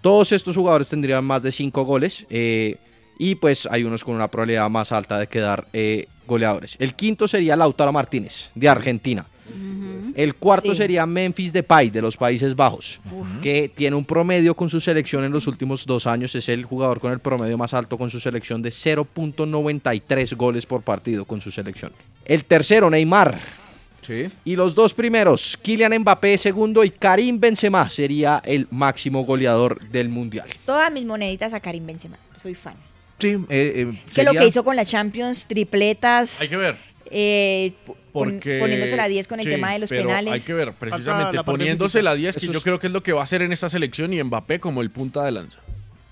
Todos estos jugadores tendrían más de cinco goles. eh, y pues hay unos con una probabilidad más alta de quedar eh, goleadores. El quinto sería Lautaro Martínez, de Argentina. El cuarto sería Memphis Depay, de los Países Bajos, que tiene un promedio con su selección en los últimos dos años. Es el jugador con el promedio más alto con su selección de 0.93 goles por partido con su selección. El tercero, Neymar. Y los dos primeros, Kylian Mbappé segundo y Karim Benzema sería el máximo goleador del Mundial. Todas mis moneditas a Karim Benzema. Soy fan. Sí, eh, eh, Es que lo que hizo con la Champions, tripletas. Hay que ver. Eh, Porque, poniéndose la 10 con el sí, tema de los pero penales. Hay que ver, precisamente, la poniéndose la 10, que yo es- creo que es lo que va a hacer en esta selección y Mbappé como el punta de lanza.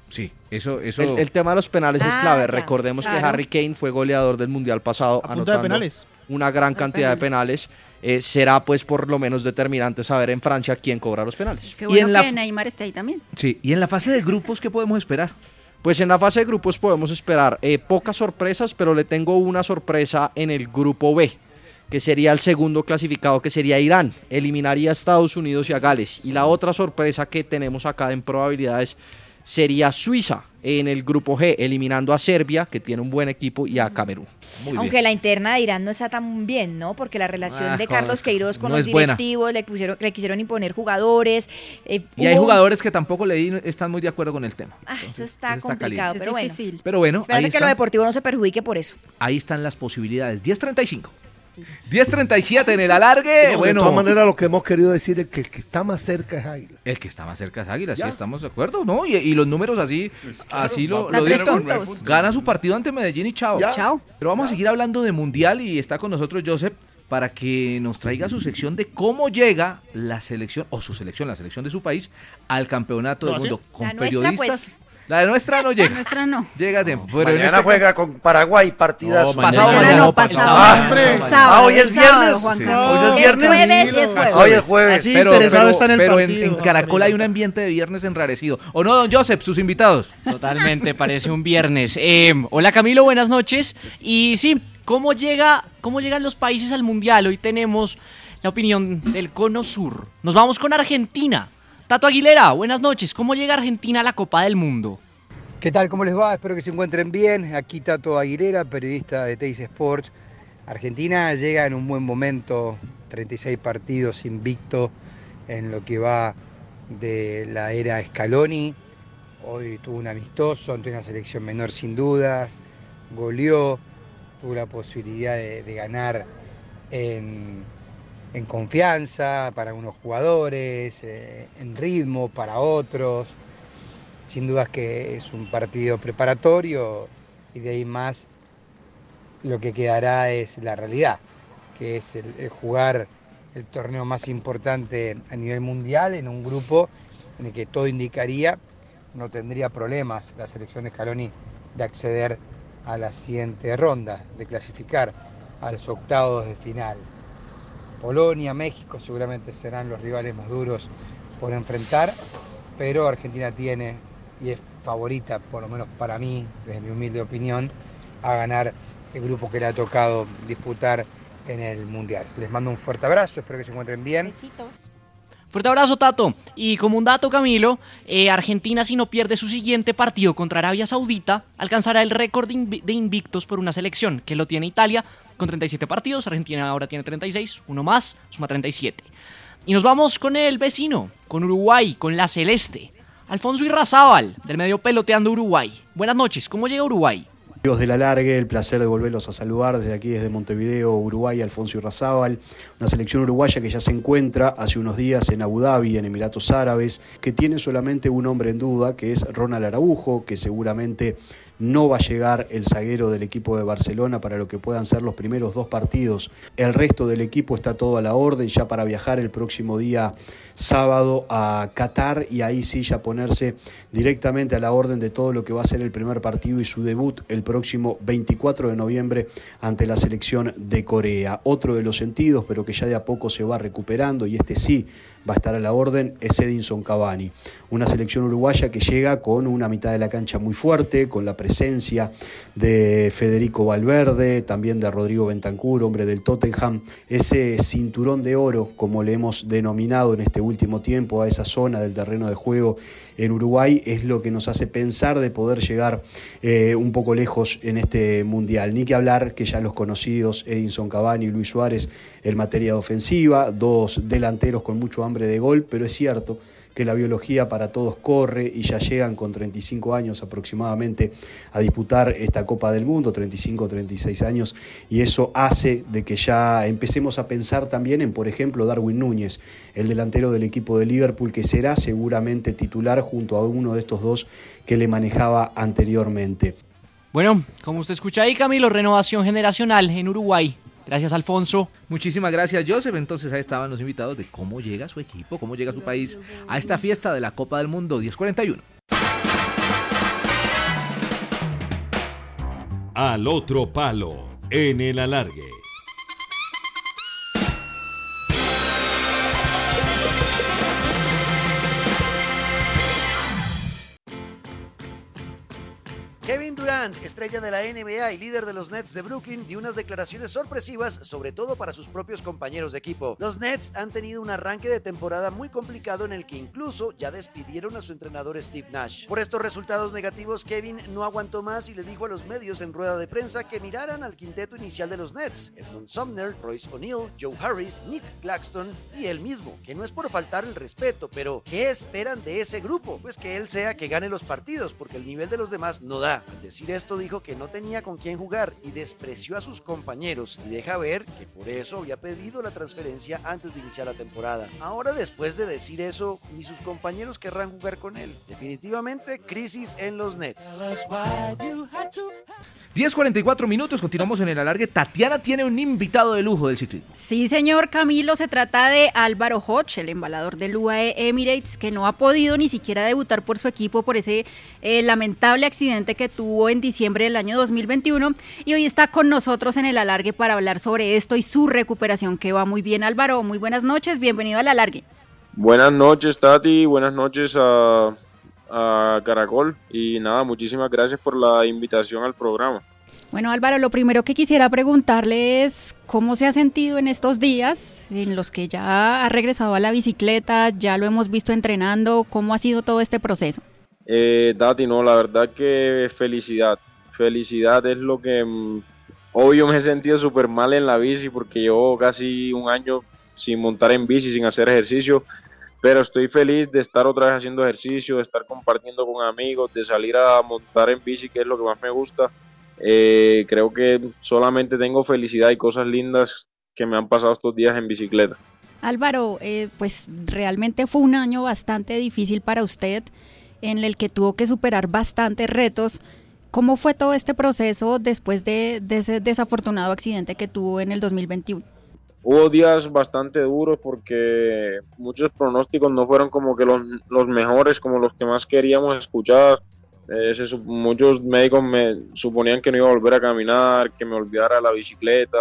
Sí, eso, eso. El, el tema de los penales es Ah, clave. ya, Recordemos que. Harry Kane fue goleador del Mundial pasado, A punta de anotando penales. una gran cantidad de penales. Eh, será pues por lo menos determinante saber en Francia quién cobra los penales. Qué Y bueno en la que f- Neymar esté ahí también. Sí, y en la fase de grupos, ¿qué podemos esperar? Pues en la fase de grupos podemos esperar eh, pocas sorpresas, pero le tengo una sorpresa en el grupo B, que sería el segundo clasificado, que sería Irán. Eliminaría a Estados Unidos y a Gales. Y la otra sorpresa que tenemos acá en probabilidades sería Suiza en el grupo G, eliminando a Serbia, que tiene un buen equipo, y a Camerún. Aunque la interna de Irán no está tan bien, ¿no? Porque la relación Ah, de Carlos Queiroz con no los buena. directivos le, pusieron, le quisieron imponer jugadores. eh, Y hay jugadores que tampoco le di- están muy de acuerdo con el tema. Ah, eso está eso complicado, pero bueno. Pero bueno, que lo deportivo no se perjudique por eso. ahí están las posibilidades. 10.35. 10.37 en el alargue. No, bueno, De todas maneras, lo que hemos querido decir es que el que está más cerca es Águila. el que está más cerca es Águila, sí estamos de acuerdo, ¿no? Y, y los números así, así lo, lo dictan. Gana su partido ante Medellín y chao. Ya. Chao. Pero vamos a seguir hablando de Mundial y está con nosotros Joseph para que nos traiga su sección de cómo llega la selección, o su selección, la selección de su país, al campeonato ¿Lo del mundo. Con La nuestra, periodistas. pues. La de nuestra no La llega. nuestra no. Llega a tiempo. pero en mañana este juega con Paraguay, partidas. No, mañana Mañana no, pasado. Ah, El ah, hoy es viernes. Hoy es Es viernes. jueves y es jueves. Hoy es jueves. Así pero, interesado pero- está en el pero en, partido, en Juan Caracol hay un ambiente de viernes enrarecido. ¿O no, don Joseph, sus invitados? Totalmente, parece un viernes. Eh, hola Camilo, buenas noches. Y sí, ¿cómo, llega, ¿cómo llegan los países al Mundial? Hoy tenemos la opinión del Cono Sur. Nos vamos con Argentina. Tato Aguilera, buenas noches. ¿Cómo llega Argentina a la Copa del Mundo? ¿Qué tal? ¿Cómo les va? Espero que se encuentren bien. Aquí Tato Aguilera, periodista de Teis Sports. Argentina llega en un buen momento, 36 partidos invicto en lo que va de la era Scaloni. Hoy tuvo un amistoso ante una selección menor sin dudas, goleó, tuvo la posibilidad de, de ganar en, en confianza para unos jugadores, eh, en ritmo para otros. Sin dudas que es un partido preparatorio y de ahí más lo que quedará es la realidad, que es jugar el torneo más importante a nivel mundial en un grupo en el que todo indicaría no tendría problemas la selección de Scaloni de acceder a la siguiente ronda, de clasificar a los octavos de final. Polonia, México seguramente serán los rivales más duros por enfrentar, pero Argentina tiene y es favorita, por lo menos para mí, desde mi humilde opinión, a ganar el grupo que le ha tocado disputar en el Mundial. Les mando un fuerte abrazo, espero que se encuentren bien. Fuerte abrazo, Tato. Y como un dato, Camilo, eh, Argentina, si no pierde su siguiente partido contra Arabia Saudita, alcanzará el récord de de invictos por una selección, que lo tiene Italia con 37 partidos. Argentina ahora tiene 36, uno más, suma 37. Y nos vamos con el vecino, con Uruguay, con la Celeste. Alfonso Irrazábal, del medio peloteando Uruguay. Buenas noches, ¿cómo llega Uruguay? De la Largue, el placer de volverlos a saludar desde aquí, desde Montevideo, Uruguay, Alfonso Irrazábal, una selección uruguaya que ya se encuentra hace unos días en Abu Dhabi, en Emiratos Árabes, que tiene solamente un hombre en duda, que es Ronald Araujo, que seguramente no va a llegar el zaguero del equipo de Barcelona para lo que puedan ser los primeros dos partidos. El resto del equipo está todo a la orden ya para viajar el próximo día sábado a Qatar y ahí sí ya ponerse directamente a la orden de todo lo que va a ser el primer partido y su debut el próximo 24 de noviembre ante la selección de Corea. Otro de los sentidos, pero que ya de a poco se va recuperando y este sí va a estar a la orden, es Edinson Cavani. Una selección uruguaya que llega con una mitad de la cancha muy fuerte, con la presencia de Federico Valverde, también de Rodrigo Bentancur, hombre del Tottenham, ese cinturón de oro, como le hemos denominado en este último tiempo a esa zona del terreno de juego en Uruguay, es lo que nos hace pensar de poder llegar eh, un poco lejos en este mundial. Ni que hablar que ya los conocidos, Edinson Cavani y Luis Suárez, en materia de ofensiva, dos delanteros con mucho hambre de gol, pero es cierto que la biología para todos corre y ya llegan con 35 años aproximadamente a disputar esta Copa del Mundo, 35 36 años, y eso hace de que ya empecemos a pensar también en, por ejemplo, Darwin Núñez, el delantero del equipo de Liverpool, que será seguramente titular junto a uno de estos dos que le manejaba anteriormente. Bueno, como usted escucha ahí, Camilo, renovación generacional en Uruguay. Gracias, Alfonso. Muchísimas gracias, Joseph. Entonces ahí estaban los invitados de cómo llega su equipo, cómo llega su país a esta fiesta de la Copa del Mundo 1041. Al otro palo, en el alargue. Estrella de la NBA y líder de los Nets de Brooklyn, dio unas declaraciones sorpresivas, sobre todo para sus propios compañeros de equipo. Los Nets han tenido un arranque de temporada muy complicado en el que incluso ya despidieron a su entrenador Steve Nash. Por estos resultados negativos, Kevin no aguantó más y le dijo a los medios en rueda de prensa que miraran al quinteto inicial de los Nets: Edmund Sumner, Royce O'Neal, Joe Harris, Nick Claxton y él mismo. Que no es por faltar el respeto, pero ¿qué esperan de ese grupo? Pues que él sea que gane los partidos, porque el nivel de los demás no da. Al decir esto dijo que no tenía con quién jugar y despreció a sus compañeros y deja ver que por eso había pedido la transferencia antes de iniciar la temporada. Ahora después de decir eso, ni sus compañeros querrán jugar con él. Definitivamente crisis en los Nets. 10.44 minutos, continuamos en el alargue. Tatiana tiene un invitado de lujo del ciclismo. Sí, señor Camilo, se trata de Álvaro Hodge, el embalador del UAE Emirates, que no ha podido ni siquiera debutar por su equipo por ese eh, lamentable accidente que tuvo en diciembre del año 2021 y hoy está con nosotros en el alargue para hablar sobre esto y su recuperación que va muy bien. Álvaro, muy buenas noches, bienvenido al alargue. Buenas noches, Tati, buenas noches a a Caracol y nada, muchísimas gracias por la invitación al programa. Bueno Álvaro, lo primero que quisiera preguntarle es cómo se ha sentido en estos días en los que ya ha regresado a la bicicleta, ya lo hemos visto entrenando, ¿cómo ha sido todo este proceso? Eh, Dati, no, la verdad que felicidad, felicidad es lo que mm, obvio me he sentido súper mal en la bici porque llevo casi un año sin montar en bici, sin hacer ejercicio pero estoy feliz de estar otra vez haciendo ejercicio, de estar compartiendo con amigos, de salir a montar en bici, que es lo que más me gusta. Eh, creo que solamente tengo felicidad y cosas lindas que me han pasado estos días en bicicleta. Álvaro, eh, pues realmente fue un año bastante difícil para usted, en el que tuvo que superar bastantes retos. ¿Cómo fue todo este proceso después de, de ese desafortunado accidente que tuvo en el 2021? Hubo días bastante duros porque muchos pronósticos no fueron como que los, los mejores, como los que más queríamos escuchar. Eh, muchos médicos me suponían que no iba a volver a caminar, que me olvidara la bicicleta.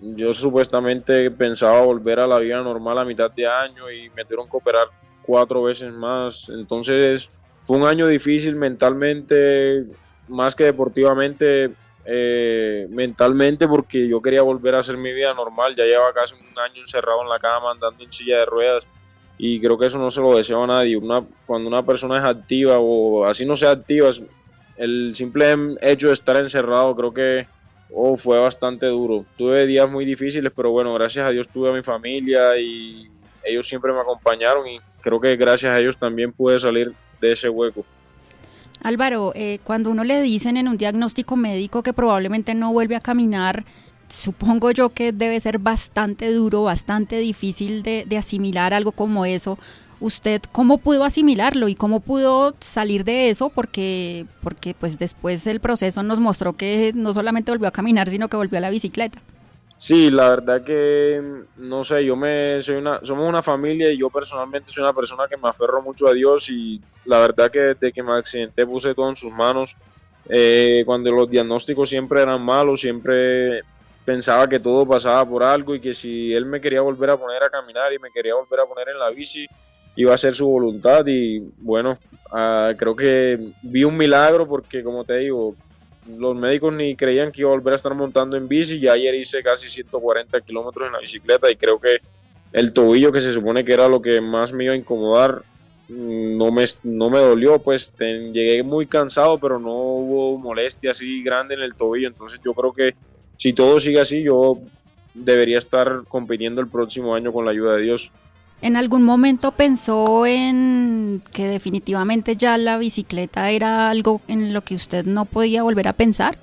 Yo supuestamente pensaba volver a la vida normal a mitad de año y me tuvieron que operar cuatro veces más. Entonces fue un año difícil mentalmente, más que deportivamente eh, mentalmente porque yo quería volver a hacer mi vida normal. Ya llevaba casi un año encerrado en la cama, andando en silla de ruedas y creo que eso no se lo deseo a nadie. Una, cuando una persona es activa o así no sea activa, el simple hecho de estar encerrado creo que oh, fue bastante duro. Tuve días muy difíciles, pero bueno, gracias a Dios tuve a mi familia y ellos siempre me acompañaron y creo que gracias a ellos también pude salir de ese hueco. Álvaro, eh, cuando uno le dicen en un diagnóstico médico que probablemente no vuelve a caminar, supongo yo que debe ser bastante duro, bastante difícil de, asimilar algo como eso. ¿Usted cómo pudo asimilarlo y cómo pudo salir de eso? Porque, porque pues después el proceso nos mostró que no solamente volvió a caminar, sino que volvió a la bicicleta. Sí, la verdad que no sé, yo me soy una somos una familia y yo personalmente soy una persona que me aferro mucho a Dios y la verdad que desde que me accidenté puse todo en sus manos. Eh, cuando los diagnósticos siempre eran malos, siempre pensaba que todo pasaba por algo y que si él me quería volver a poner a caminar y me quería volver a poner en la bici, iba a ser su voluntad y bueno, ah, creo que vi un milagro porque como te digo, los médicos ni creían que iba a volver a estar montando en bici. Y ayer hice casi 140 kilómetros en la bicicleta y creo que el tobillo, que se supone que era lo que más me iba a incomodar, mm, no me, no me dolió. Pues llegué muy cansado, pero no hubo molestia así grande en el tobillo. Entonces yo creo que si todo sigue así, yo debería estar compitiendo el próximo año con la ayuda de Dios. ¿En algún momento pensó en que definitivamente ya la bicicleta era algo en lo que usted no podía volver a pensar?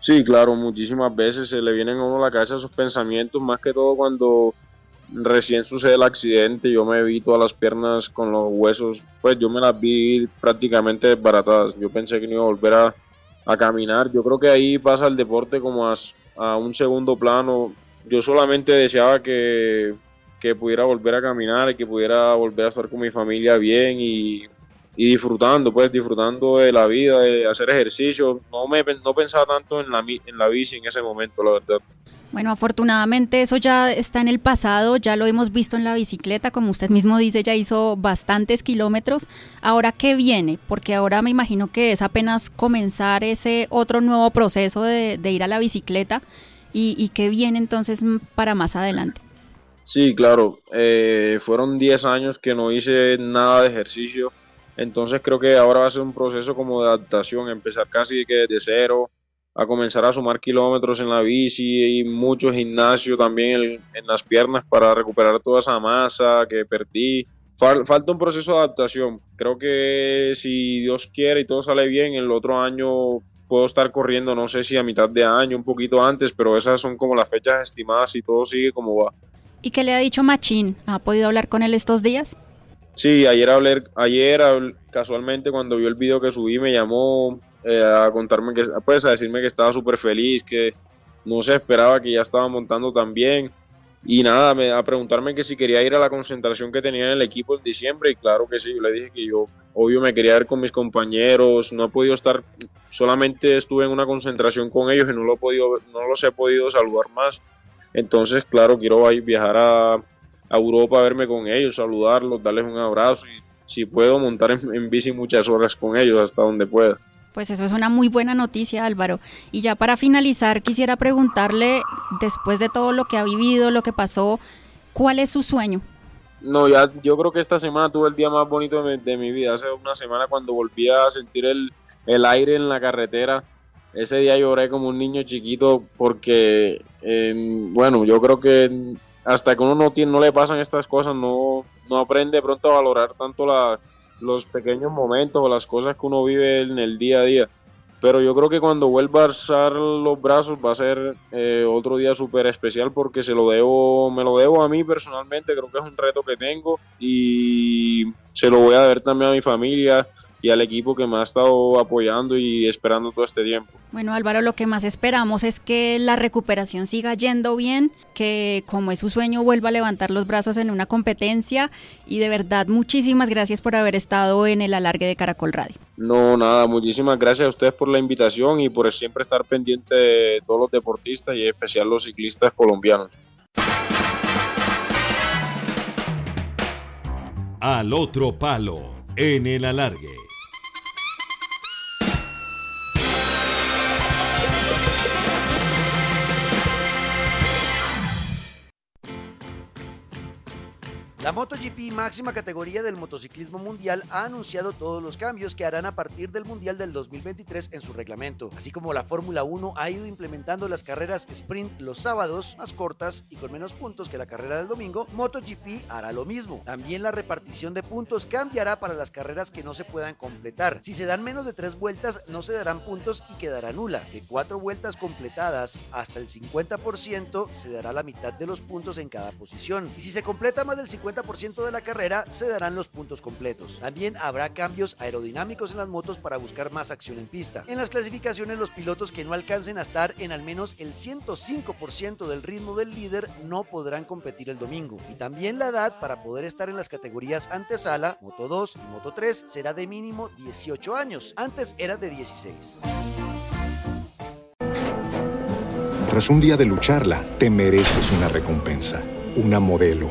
Sí, claro, muchísimas veces se le vienen a uno a la cabeza esos pensamientos, más que todo cuando recién sucede el accidente, yo me vi todas las piernas con los huesos, pues yo me las vi prácticamente desbaratadas. Yo pensé que no iba a volver a, caminar. Yo creo que ahí pasa el deporte como a un segundo plano. Yo solamente deseaba que que pudiera volver a caminar y que pudiera volver a estar con mi familia bien y, disfrutando, pues disfrutando de la vida, de hacer ejercicio. No, me, no pensaba tanto en la, en la bici en ese momento, la verdad. Bueno, afortunadamente eso ya está en el pasado, ya lo hemos visto en la bicicleta, como usted mismo dice, ya hizo bastantes kilómetros. Ahora, ¿qué viene? Porque ahora me imagino que es apenas comenzar ese otro nuevo proceso de, ir a la bicicleta y, y qué viene entonces para más adelante. Sí, claro. Eh, fueron 10 años que no hice nada de ejercicio. Entonces creo que ahora va a ser un proceso como de adaptación, empezar casi que desde cero, a comenzar a sumar kilómetros en la bici y mucho gimnasio también en, las piernas para recuperar toda esa masa que perdí. falta un proceso de adaptación. Creo que si Dios quiere y todo sale bien, el otro año puedo estar corriendo, no sé si a mitad de año, un poquito antes, pero esas son como las fechas estimadas y todo sigue como va. ¿Y qué le ha dicho Machín? ¿Ha podido hablar con él estos días? Sí, ayer hablé, ayer casualmente cuando vio el video que subí me llamó eh, a contarme que, pues a decirme que estaba súper feliz, que no se esperaba que ya estaba montando tan bien y nada, a preguntarme que si quería ir a la concentración que tenía en el equipo en diciembre y claro que sí, yo le dije que yo obvio me quería ver con mis compañeros, no he podido estar, solamente estuve en una concentración con ellos y no, lo he podido, no los he podido saludar más, entonces claro, quiero viajar a, a Europa a verme con ellos, saludarlos, darles un abrazo y si puedo montar en, en bici muchas horas con ellos hasta donde pueda. Pues eso es una muy buena noticia, Álvaro. Y ya para finalizar, quisiera preguntarle, después de todo lo que ha vivido, lo que pasó, ¿cuál es su sueño? No, ya yo creo que esta semana tuve el día más bonito de mi, de mi vida. Hace una semana cuando volví a sentir el, el aire en la carretera, ese día lloré como un niño chiquito porque, bueno, yo creo que hasta que uno no, tiene, no le pasan estas cosas, no, no aprende de pronto a valorar tanto la, los pequeños momentos o las cosas que uno vive en el día a día. Pero yo creo que cuando vuelva a alzar los brazos va a ser eh, otro día súper especial porque se lo debo, me lo debo a mí personalmente, creo que es un reto que tengo y se lo voy a ver también a mi familia y al equipo que me ha estado apoyando y esperando todo este tiempo. Bueno, Álvaro, lo que más esperamos es que la recuperación siga yendo bien, que como es su sueño vuelva a levantar los brazos en una competencia y de verdad muchísimas gracias por haber estado en el alargue de Caracol Radio. No, nada, muchísimas gracias a ustedes por la invitación y por siempre estar pendiente de todos los deportistas y en especial los ciclistas colombianos. Al otro palo, en el alargue. La MotoGP, máxima categoría del motociclismo mundial, ha anunciado todos los cambios que harán a partir del Mundial del 2023 en su reglamento. Así como la Fórmula 1 ha ido implementando las carreras sprint los sábados, más cortas y con menos puntos que la carrera del domingo, MotoGP hará lo mismo. También la repartición de puntos cambiará para las carreras que no se puedan completar. Si se dan menos de tres vueltas, no se darán puntos y quedará nula. De cuatro vueltas completadas hasta el 50%, se dará la mitad de los puntos en cada posición. Y si se completa más del 50% de la carrera, se darán los puntos completos. También habrá cambios aerodinámicos en las motos para buscar más acción en pista. En las clasificaciones, los pilotos que no alcancen a estar en al menos el 105% del ritmo del líder no podrán competir el domingo. Y también la edad para poder estar en las categorías antesala, Moto 2 y Moto 3 será de mínimo 18 años. Antes era de 16. Tras un día de lucharla, te mereces una recompensa, una modelo,